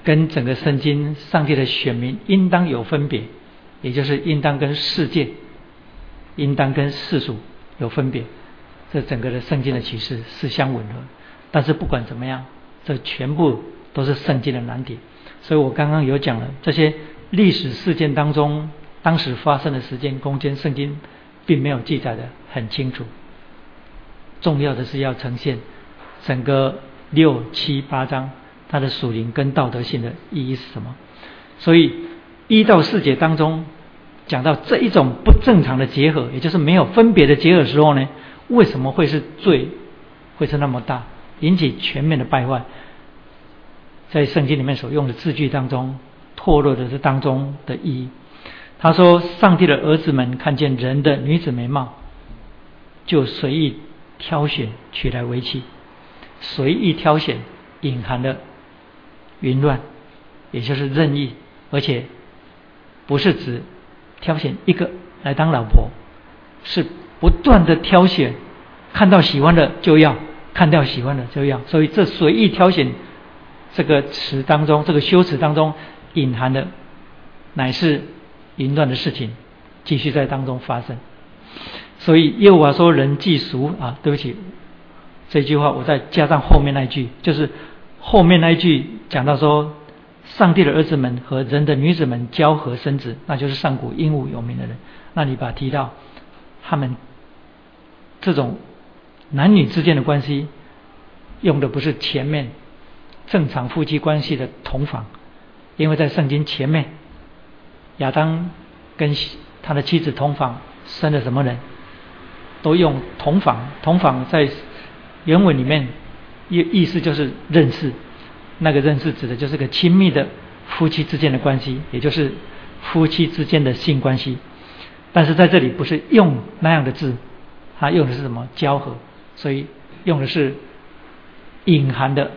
跟整个圣经上帝的选民应当有分别，也就是应当跟世界。应当跟世俗有分别，这整个的圣经的启示是相吻合。但是不管怎么样，这全部都是圣经的难点。所以我刚刚有讲了这些历史事件当中，当时发生的时间、空间，圣经并没有记载的很清楚。重要的是要呈现整个六七八章它的属灵跟道德性的意义是什么。所以一到四节当中。讲到这一种不正常的结合，也就是没有分别的结合时候呢，为什么会是罪会是那么大，引起全面的败坏？在圣经里面所用的字句当中，脱落的这当中的意义。他说：“上帝的儿子们看见人的女子美貌，就随意挑选取来为妻。随意挑选隐含的淫乱，也就是任意，而且不是指。”挑选一个来当老婆，是不断的挑选，看到喜欢的就要，看到喜欢的就要，所以这随意挑选这个词当中，这个修辞当中隐含的乃是淫乱的事情，继续在当中发生。所以耶和华说：“人既熟啊，对不起，这句话我再加上后面那句，就是后面那一句讲到说。”上帝的儿子们和人的女子们交合生子，那就是上古英武有名的人。那你把提到他们这种男女之间的关系，用的不是前面正常夫妻关系的同房，因为在圣经前面亚当跟他的妻子同房生了什么人，都用同房。同房在原文里面意意思就是认识。那个认识指的就是个亲密的夫妻之间的关系，也就是夫妻之间的性关系。但是在这里不是用那样的字，它用的是什么？交合，所以用的是隐含的，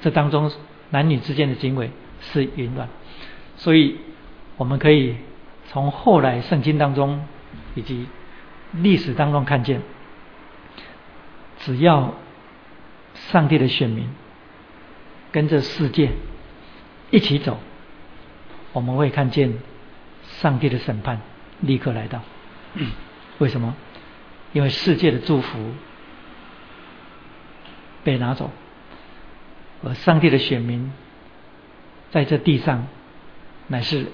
这当中男女之间的行为是淫乱，所以我们可以从后来圣经当中以及历史当中看见，只要上帝的选民跟着世界一起走，我们会看见上帝的审判立刻来到。(clears throat) 为什么？因为世界的祝福被拿走，而上帝的选民在这地上乃是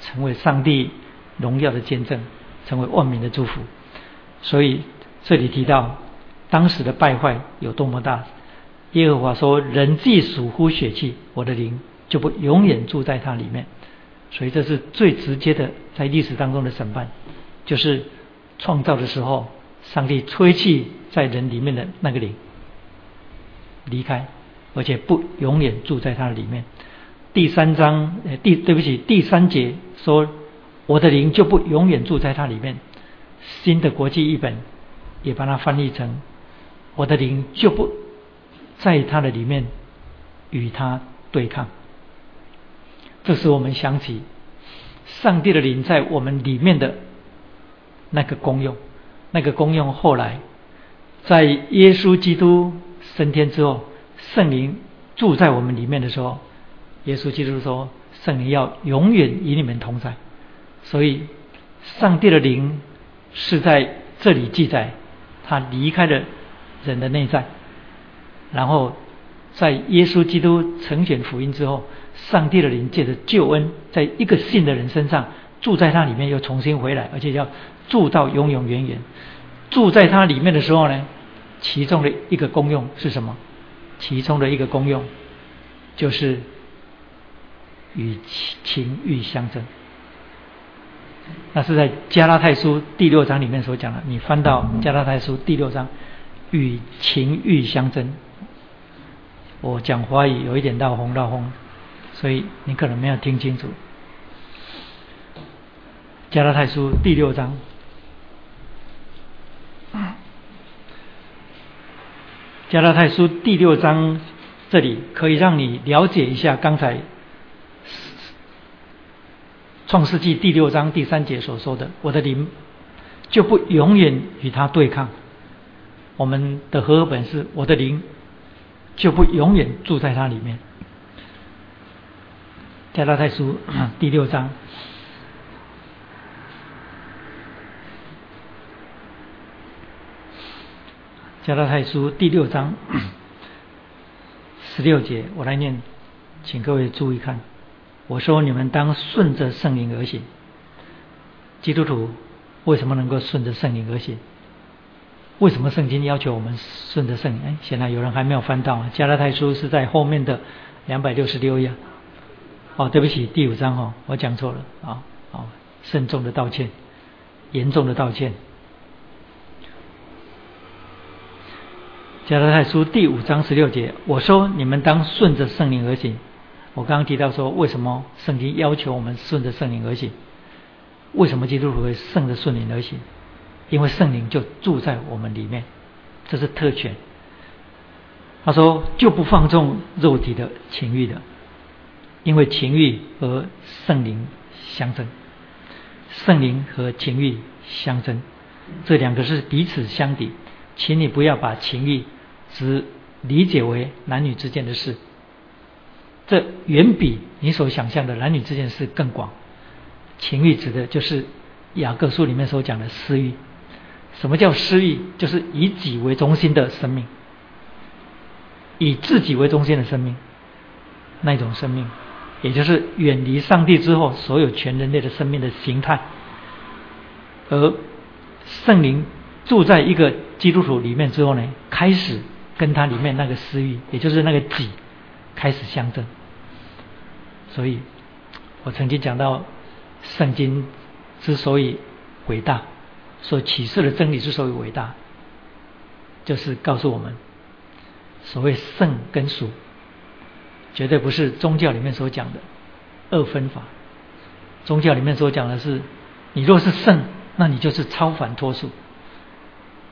成为上帝荣耀的见证，成为万民的祝福。所以这里提到当时的败坏有多么大。耶和华说：“人既属乎血气，我的灵就不永远住在他里面。”所以这是最直接的在历史当中的审判，就是创造的时候，上帝吹气在人里面的那个灵离开，而且不永远住在他里面。第三章，呃，第对不起，第三节说：“我的灵就不永远住在他里面。”新的国际译本也把它翻译成：“我的灵就不。”在他的里面与他对抗，这使我们想起上帝的灵在我们里面的那个功用。那个功用后来在耶稣基督升天之后，圣灵住在我们里面的时候，耶稣基督说：“圣灵要永远与你们同在。”所以，上帝的灵是在这里记载，他离开了人的内在。然后，在耶稣基督成全福音之后，上帝的灵借着救恩，在一个信的人身上住在他里面，又重新回来，而且要住到永永远远。住在他里面的时候呢，其中的一个功用是什么？其中的一个功用就是与情欲相争。那是在加拉太书第六章里面所讲的。你翻到加拉太书第六章，与情欲相争。我讲华语有一点闹哄闹哄，所以你可能没有听清楚。加拉太书第六章，加拉太书第六章这里可以让你了解一下刚才创世纪第六章第三节所说的：“我的灵就不永远与他对抗。”我们的和合本是：“我的灵。”就不永远住在它里面。加拉太书第六章，加拉太书第六章十六节，我来念，请各位注意看。我说你们当顺着圣灵而行。基督徒为什么能够顺着圣灵而行？为什么圣经要求我们顺着圣灵？哎，显然有人还没有翻到啊。加拉太书是在后面的两百六十六页。哦，对不起，第五章哦，我讲错了啊。好，慎重的道歉，严重的道歉。加拉太书第五章十六节，我说你们当顺着圣灵而行。我刚刚提到说，为什么圣经要求我们顺着圣灵而行？为什么基督徒会顺着圣灵而行？因为圣灵就住在我们里面，这是特权。他说就不放纵肉体的情欲的，因为情欲和圣灵相争，圣灵和情欲相争，这两个是彼此相抵。请你不要把情欲只理解为男女之间的事，这远比你所想象的男女之间的事更广。情欲指的就是雅各书里面所讲的私欲。什么叫私欲？就是以己为中心的生命，以自己为中心的生命，那种生命，也就是远离上帝之后，所有全人类的生命的形态。而圣灵住在一个基督徒里面之后呢，开始跟他里面那个私欲，也就是那个己，开始相争。所以我曾经讲到，圣经之所以伟大。所启示的真理之所以伟大，就是告诉我们，所谓圣跟俗，绝对不是宗教里面所讲的二分法。宗教里面所讲的是，你若是圣，那你就是超凡脱俗；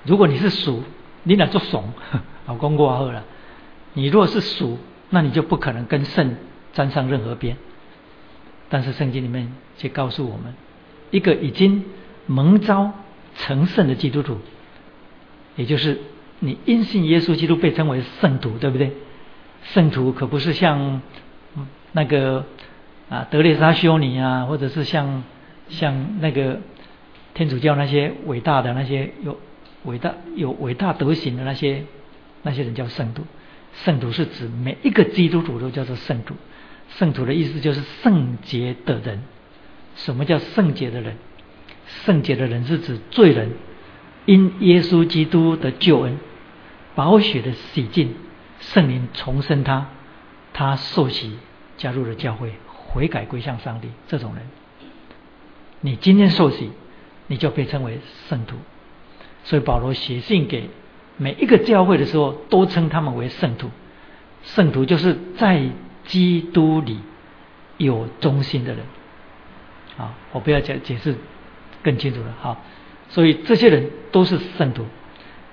如果你是属，你哪就怂？(laughs) 老公过后了。你若是属，那你就不可能跟圣沾上任何边。但是圣经里面却告诉我们，一个已经蒙召成圣的基督徒，也就是你因信耶稣基督被称为圣徒，对不对？圣徒可不是像那个啊德列沙修尼啊，或者是像像那个天主教那些伟大的那些有伟大有伟大德行的那些那些人叫圣徒。圣徒是指每一个基督徒都叫做圣徒。圣徒的意思就是圣洁的人。什么叫圣洁的人？圣洁的人是指罪人，因耶稣基督的救恩、宝血的洗净、圣灵重生他，他受洗加入了教会，悔改归向上帝。这种人，你今天受洗，你就被称为圣徒。所以保罗写信给。每一个教会的时候，都称他们为圣徒。圣徒就是在基督里有忠心的人。啊，我不要解解释更清楚了。好，所以这些人都是圣徒。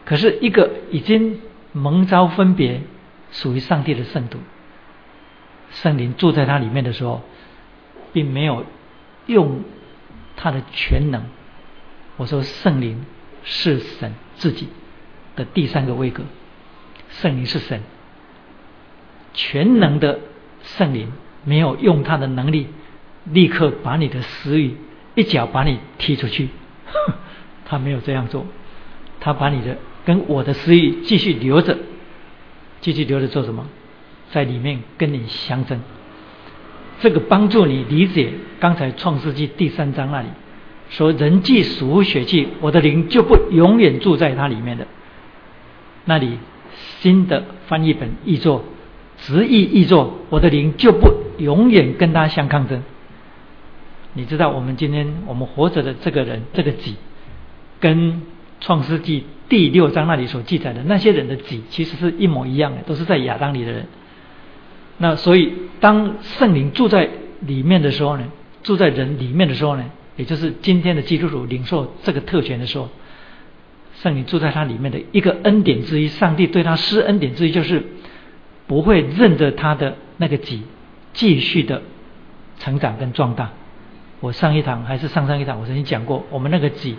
可是，一个已经蒙召分别属于上帝的圣徒，圣灵住在他里面的时候，并没有用他的全能。我说，圣灵是神自己。的第三个位格，圣灵是神，全能的圣灵没有用他的能力立刻把你的私欲一脚把你踢出去，(laughs) 他没有这样做，他把你的跟我的私欲继续留着，继续留着做什么？在里面跟你相争，这个帮助你理解刚才创世纪第三章那里说人既属血气，我的灵就不永远住在它里面的。那里新的翻译本译作直译译作，我的灵就不永远跟他相抗争。你知道我们今天我们活着的这个人这个己，跟创世纪第六章那里所记载的那些人的己，其实是一模一样的，都是在亚当里的人。那所以当圣灵住在里面的时候呢，住在人里面的时候呢，也就是今天的基督徒领受这个特权的时候。圣灵住在他里面的一个恩典之一，上帝对他施恩典之一，就是不会任着他的那个己继续的成长跟壮大。我上一堂还是上上一堂，我曾经讲过，我们那个己，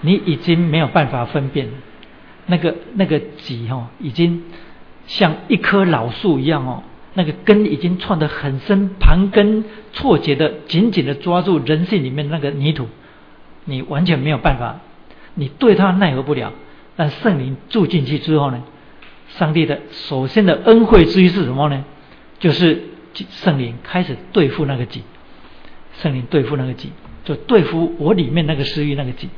你已经没有办法分辨，那个那个己哦，已经像一棵老树一样哦，那个根已经串得很深，盘根错节的紧紧的抓住人性里面那个泥土，你完全没有办法。你对他奈何不了，但圣灵住进去之后呢？上帝的首先的恩惠之一是什么呢？就是圣灵开始对付那个己，圣灵对付那个己，就对付我里面那个私欲那个己。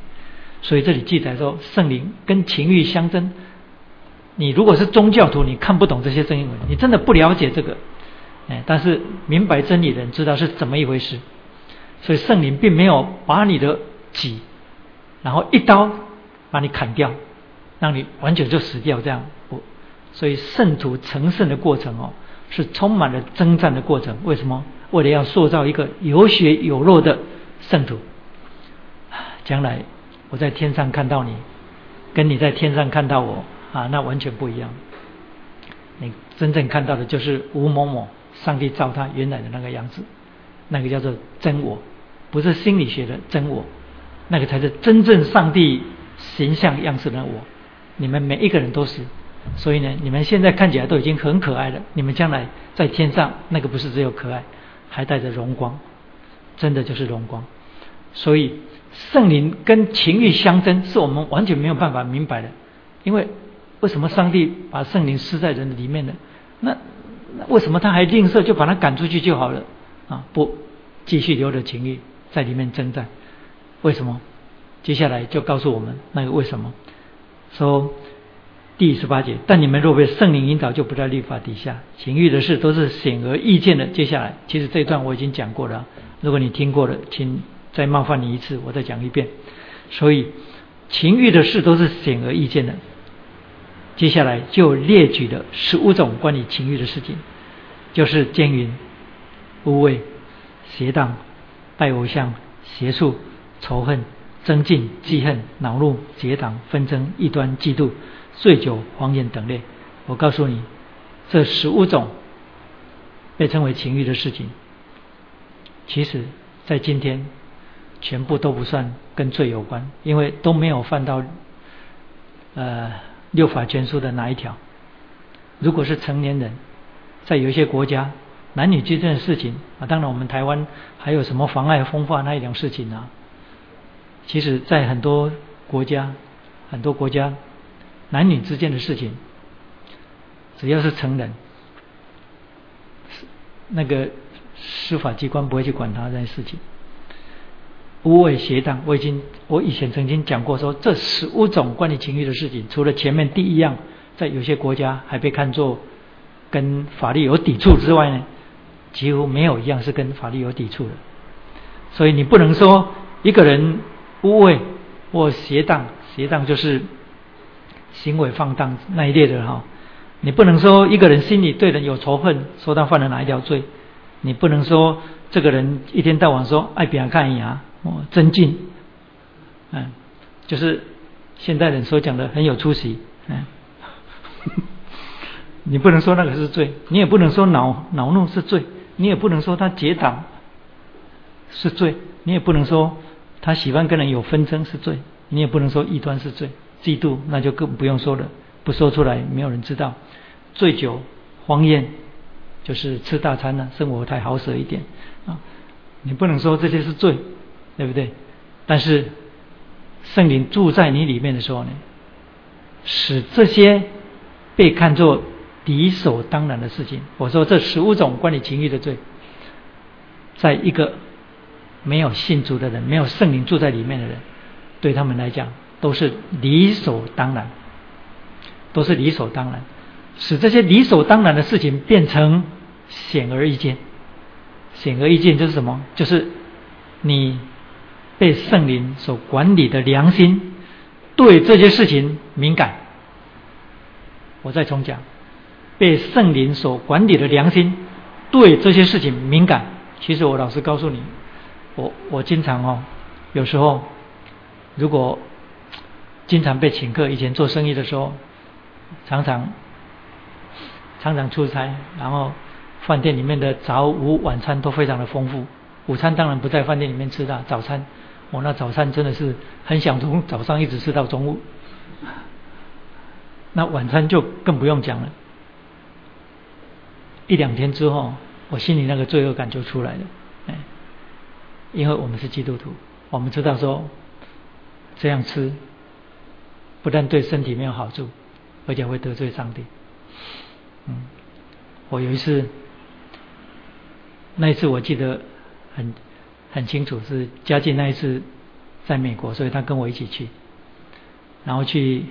所以这里记载说，圣灵跟情欲相争。你如果是宗教徒，你看不懂这些声音文，你真的不了解这个。哎，但是明白真理的人知道是怎么一回事。所以圣灵并没有把你的己。然后一刀把你砍掉，让你完全就死掉，这样不？所以圣徒成圣的过程哦，是充满了征战的过程。为什么？为了要塑造一个有血有肉的圣徒。将来我在天上看到你，跟你在天上看到我啊，那完全不一样。你真正看到的就是吴某某，上帝造他原来的那个样子，那个叫做真我，不是心理学的真我。那个才是真正上帝形象样式的我，你们每一个人都是，所以呢，你们现在看起来都已经很可爱了。你们将来在天上，那个不是只有可爱，还带着荣光，真的就是荣光。所以圣灵跟情欲相争，是我们完全没有办法明白的。因为为什么上帝把圣灵施在人里面呢？那那为什么他还吝啬，就把他赶出去就好了？啊，不，继续留着情欲在里面征战。为什么？接下来就告诉我们那个为什么。说第十八节，但你们若被圣灵引导，就不在律法底下。情欲的事都是显而易见的。接下来，其实这一段我已经讲过了。如果你听过了，请再冒犯你一次，我再讲一遍。所以，情欲的事都是显而易见的。接下来就列举了十五种关于情欲的事情，就是奸淫、污秽、邪荡、拜偶像、邪术。仇恨、增进、记恨、恼怒、结党、纷争、异端、嫉妒、醉酒、谎言等类。我告诉你，这十五种被称为情欲的事情，其实在今天全部都不算跟罪有关，因为都没有犯到呃六法全书的哪一条。如果是成年人，在有一些国家，男女之间的事情啊，当然我们台湾还有什么妨碍风化那一种事情啊？其实，在很多国家，很多国家，男女之间的事情，只要是成人，那个司法机关不会去管他这些事情。无畏邪荡，我已经我以前曾经讲过，说这十五种关于情欲的事情，除了前面第一样，在有些国家还被看作跟法律有抵触之外呢，几乎没有一样是跟法律有抵触的。所以你不能说一个人。污秽或邪荡，邪荡就是行为放荡那一列的哈。你不能说一个人心里对人有仇恨，说他犯了哪一条罪。你不能说这个人一天到晚说爱别人看一眼，哦，增进，嗯，就是现代人所讲的很有出息，嗯，(laughs) 你不能说那个是罪，你也不能说恼恼怒是罪，你也不能说他结党是罪，你也不能说。他喜欢跟人有纷争是罪，你也不能说异端是罪，嫉妒那就更不用说了，不说出来没有人知道。醉酒、荒宴，就是吃大餐了，生活太好舍一点啊，你不能说这些是罪，对不对？但是圣灵住在你里面的时候呢，使这些被看作理所当然的事情。我说这十五种关于情欲的罪，在一个。没有信主的人，没有圣灵住在里面的人，对他们来讲都是理所当然，都是理所当然，使这些理所当然的事情变成显而易见。显而易见就是什么？就是你被圣灵所管理的良心对这些事情敏感。我再重讲，被圣灵所管理的良心对这些事情敏感。其实我老实告诉你。我我经常哦，有时候如果经常被请客，以前做生意的时候，常常常常出差，然后饭店里面的早午晚餐都非常的丰富。午餐当然不在饭店里面吃的，早餐我那早餐真的是很想从早上一直吃到中午。那晚餐就更不用讲了，一两天之后，我心里那个罪恶感就出来了。哎因为我们是基督徒，我们知道说这样吃不但对身体没有好处，而且会得罪上帝。嗯，我有一次，那一次我记得很很清楚，是嘉靖那一次在美国，所以他跟我一起去，然后去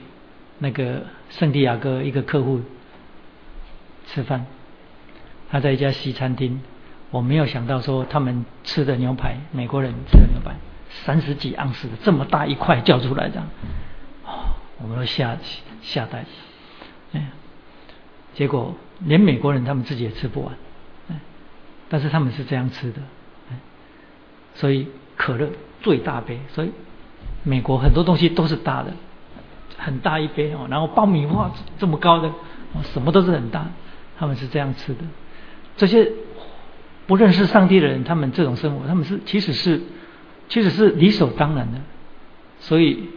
那个圣地亚哥一个客户吃饭，他在一家西餐厅。我没有想到说他们吃的牛排，美国人吃的牛排三十几盎司的这么大一块叫出来的，我们都吓吓呆，哎，结果连美国人他们自己也吃不完，哎。但是他们是这样吃的，所以可乐最大杯，所以美国很多东西都是大的，很大一杯哦，然后爆米花这么高的，什么都是很大，他们是这样吃的，这些。不认识上帝的人，他们这种生活，他们是其实是其实是理所当然的，所以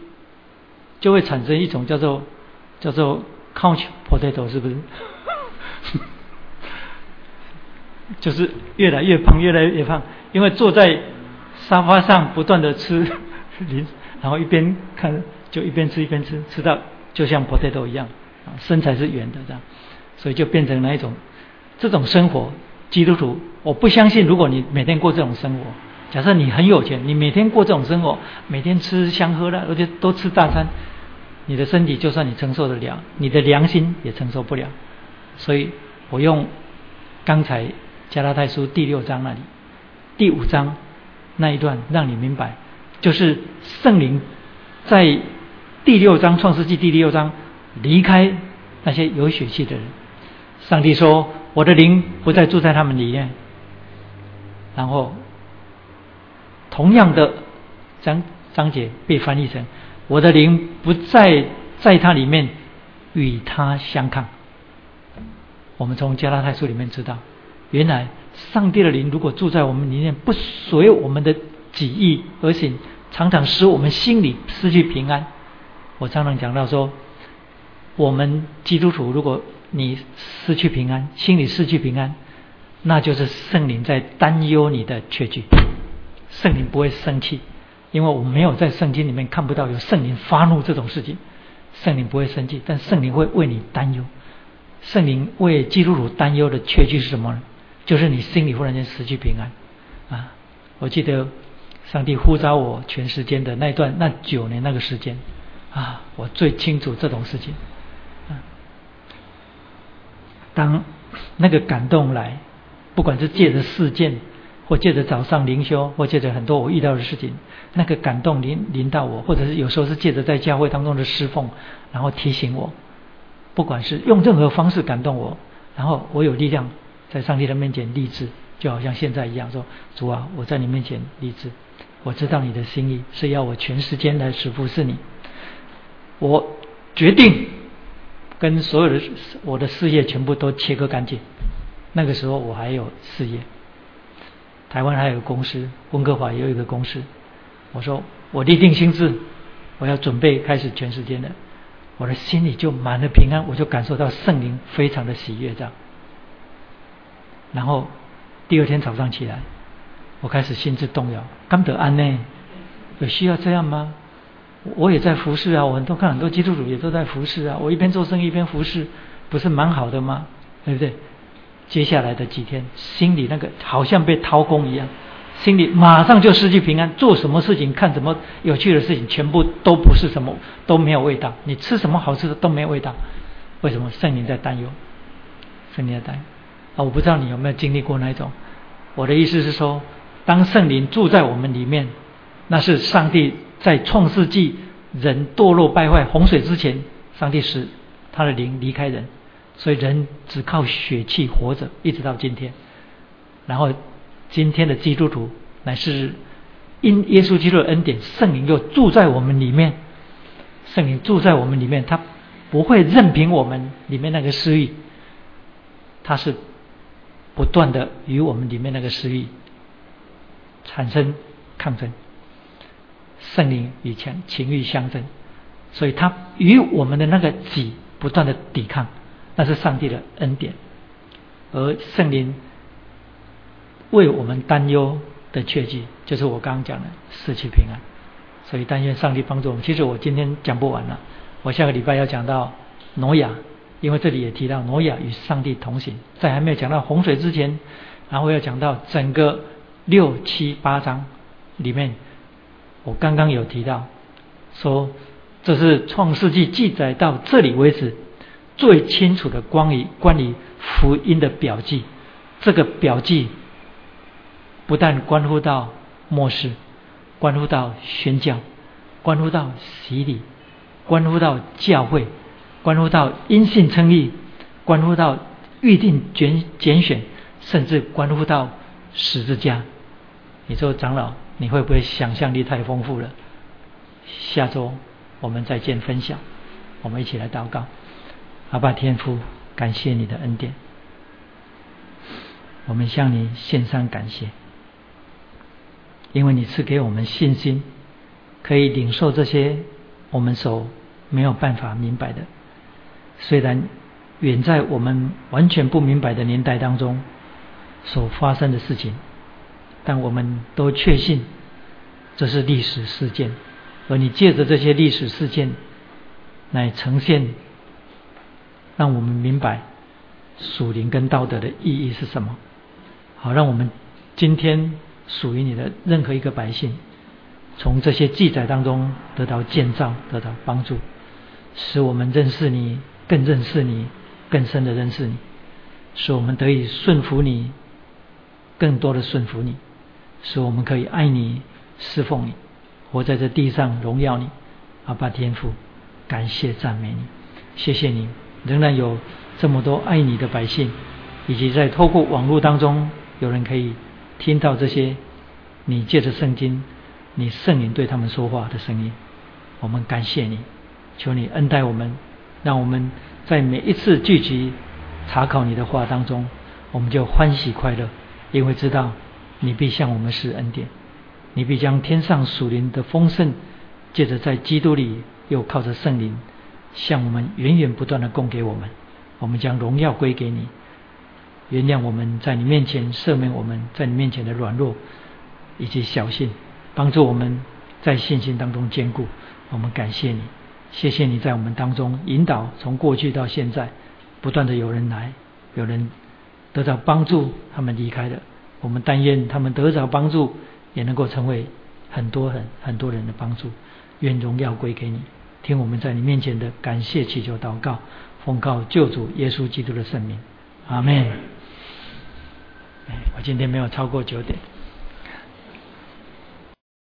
就会产生一种叫做叫做 couch potato，是不是？(laughs) 就是越来越胖，越来越胖，因为坐在沙发上不断的吃 (laughs) 零，然后一边看就一边吃一边吃，吃到就像 potato 一样，身材是圆的这样，所以就变成了一种这种生活。基督徒，我不相信，如果你每天过这种生活，假设你很有钱，你每天过这种生活，每天吃香喝辣，而且都吃大餐，你的身体就算你承受得了，你的良心也承受不了。所以我用刚才加拉太书第六章那里第五章那一段，让你明白，就是圣灵在第六章创世纪第六章离开那些有血气的人，上帝说。我的灵不再住在他们里面，然后同样的讲章节被翻译成“我的灵不再在它里面与它相抗”。我们从加拉太书里面知道，原来上帝的灵如果住在我们里面，不随我们的己意而行，常常使我们心里失去平安。我常常讲到说，我们基督徒如果你失去平安，心里失去平安，那就是圣灵在担忧你的缺据。圣灵不会生气，因为我没有在圣经里面看不到有圣灵发怒这种事情。圣灵不会生气，但圣灵会为你担忧。圣灵为基督徒担忧的缺据是什么呢？就是你心里忽然间失去平安啊！我记得上帝呼召我全时间的那段那九年那个时间啊，我最清楚这种事情。当那个感动来，不管是借着事件，或借着早上灵修，或借着很多我遇到的事情，那个感动临临到我，或者是有时候是借着在教会当中的侍奉，然后提醒我。不管是用任何方式感动我，然后我有力量在上帝的面前立志，就好像现在一样，说主啊，我在你面前立志，我知道你的心意是要我全时间来服是你，我决定跟所有的我的事业全部都切割干净。那个时候我还有事业，台湾还有公司，温哥华也有一个公司。我说我立定心志，我要准备开始全时间的。我的心里就满了平安，我就感受到圣灵非常的喜悦这样。然后第二天早上起来，我开始心智动摇，刚得安呢，有需要这样吗？我也在服侍啊，我很多看很多基督徒也都在服侍啊，我一边做生意一边服侍，不是蛮好的吗？对不对？接下来的几天，心里那个好像被掏空一样。心里马上就失去平安，做什么事情、看什么有趣的事情，全部都不是什么都没有味道。你吃什么好吃的都没有味道，为什么？圣灵在担忧，圣灵在担忧啊！我不知道你有没有经历过那种。我的意思是说，当圣灵住在我们里面，那是上帝在创世纪人堕落败坏洪水之前，上帝使他的灵离开人，所以人只靠血气活着，一直到今天，然后。今天的基督徒乃是因耶稣基督的恩典，圣灵又住在我们里面，圣灵住在我们里面，他不会任凭我们里面那个私欲，他是不断的与我们里面那个私欲产生抗争，圣灵与情情欲相争，所以他与我们的那个己不断的抵抗，那是上帝的恩典，而圣灵。为我们担忧的确据，就是我刚刚讲的失去平安，所以但愿上帝帮助我们。其实我今天讲不完了，我下个礼拜要讲到挪亚，因为这里也提到挪亚与上帝同行，在还没有讲到洪水之前，然后要讲到整个六七八章里面，我刚刚有提到说，这是创世纪记载到这里为止最清楚的关于关于福音的表记，这个表记。不但关乎到末世，关乎到宣教，关乎到洗礼，关乎到教会，关乎到因信称义，关乎到预定拣拣选，甚至关乎到十字架。你说长老，你会不会想象力太丰富了？下周我们再见分享，我们一起来祷告。阿爸天父，感谢你的恩典，我们向你献上感谢。因为你赐给我们信心，可以领受这些我们所没有办法明白的。虽然远在我们完全不明白的年代当中所发生的事情，但我们都确信这是历史事件。而你借着这些历史事件来呈现，让我们明白属灵跟道德的意义是什么。好，让我们今天。属于你的任何一个百姓，从这些记载当中得到建造，得到帮助，使我们认识你，更认识你，更深的认识你，使我们得以顺服你，更多的顺服你，使我们可以爱你，侍奉你，活在这地上荣耀你。阿爸天父，感谢赞美你，谢谢你，仍然有这么多爱你的百姓，以及在透过网络当中有人可以。听到这些，你借着圣经你圣灵对他们说话的声音。我们感谢你，求你恩待我们，让我们在每一次聚集查考你的话当中，我们就欢喜快乐，因为知道你必向我们施恩典，你必将天上属灵的丰盛，借着在基督里，又靠着圣灵，向我们源源不断的供给我们。我们将荣耀归给你，原谅我们在你面前赦免我们在你面前的软弱以及小信，帮助我们在信心当中坚固。我们感谢你，谢谢你在我们当中引导，从过去到现在，不断的有人来，有人得到帮助，他们离开了。我们但愿他们得到帮助，也能够成为很多很很多人的帮助。愿荣耀归给你，听我们在你面前的感谢祈求祷告。奉告救主耶稣基督的圣名，阿门。我今天没有超过九点。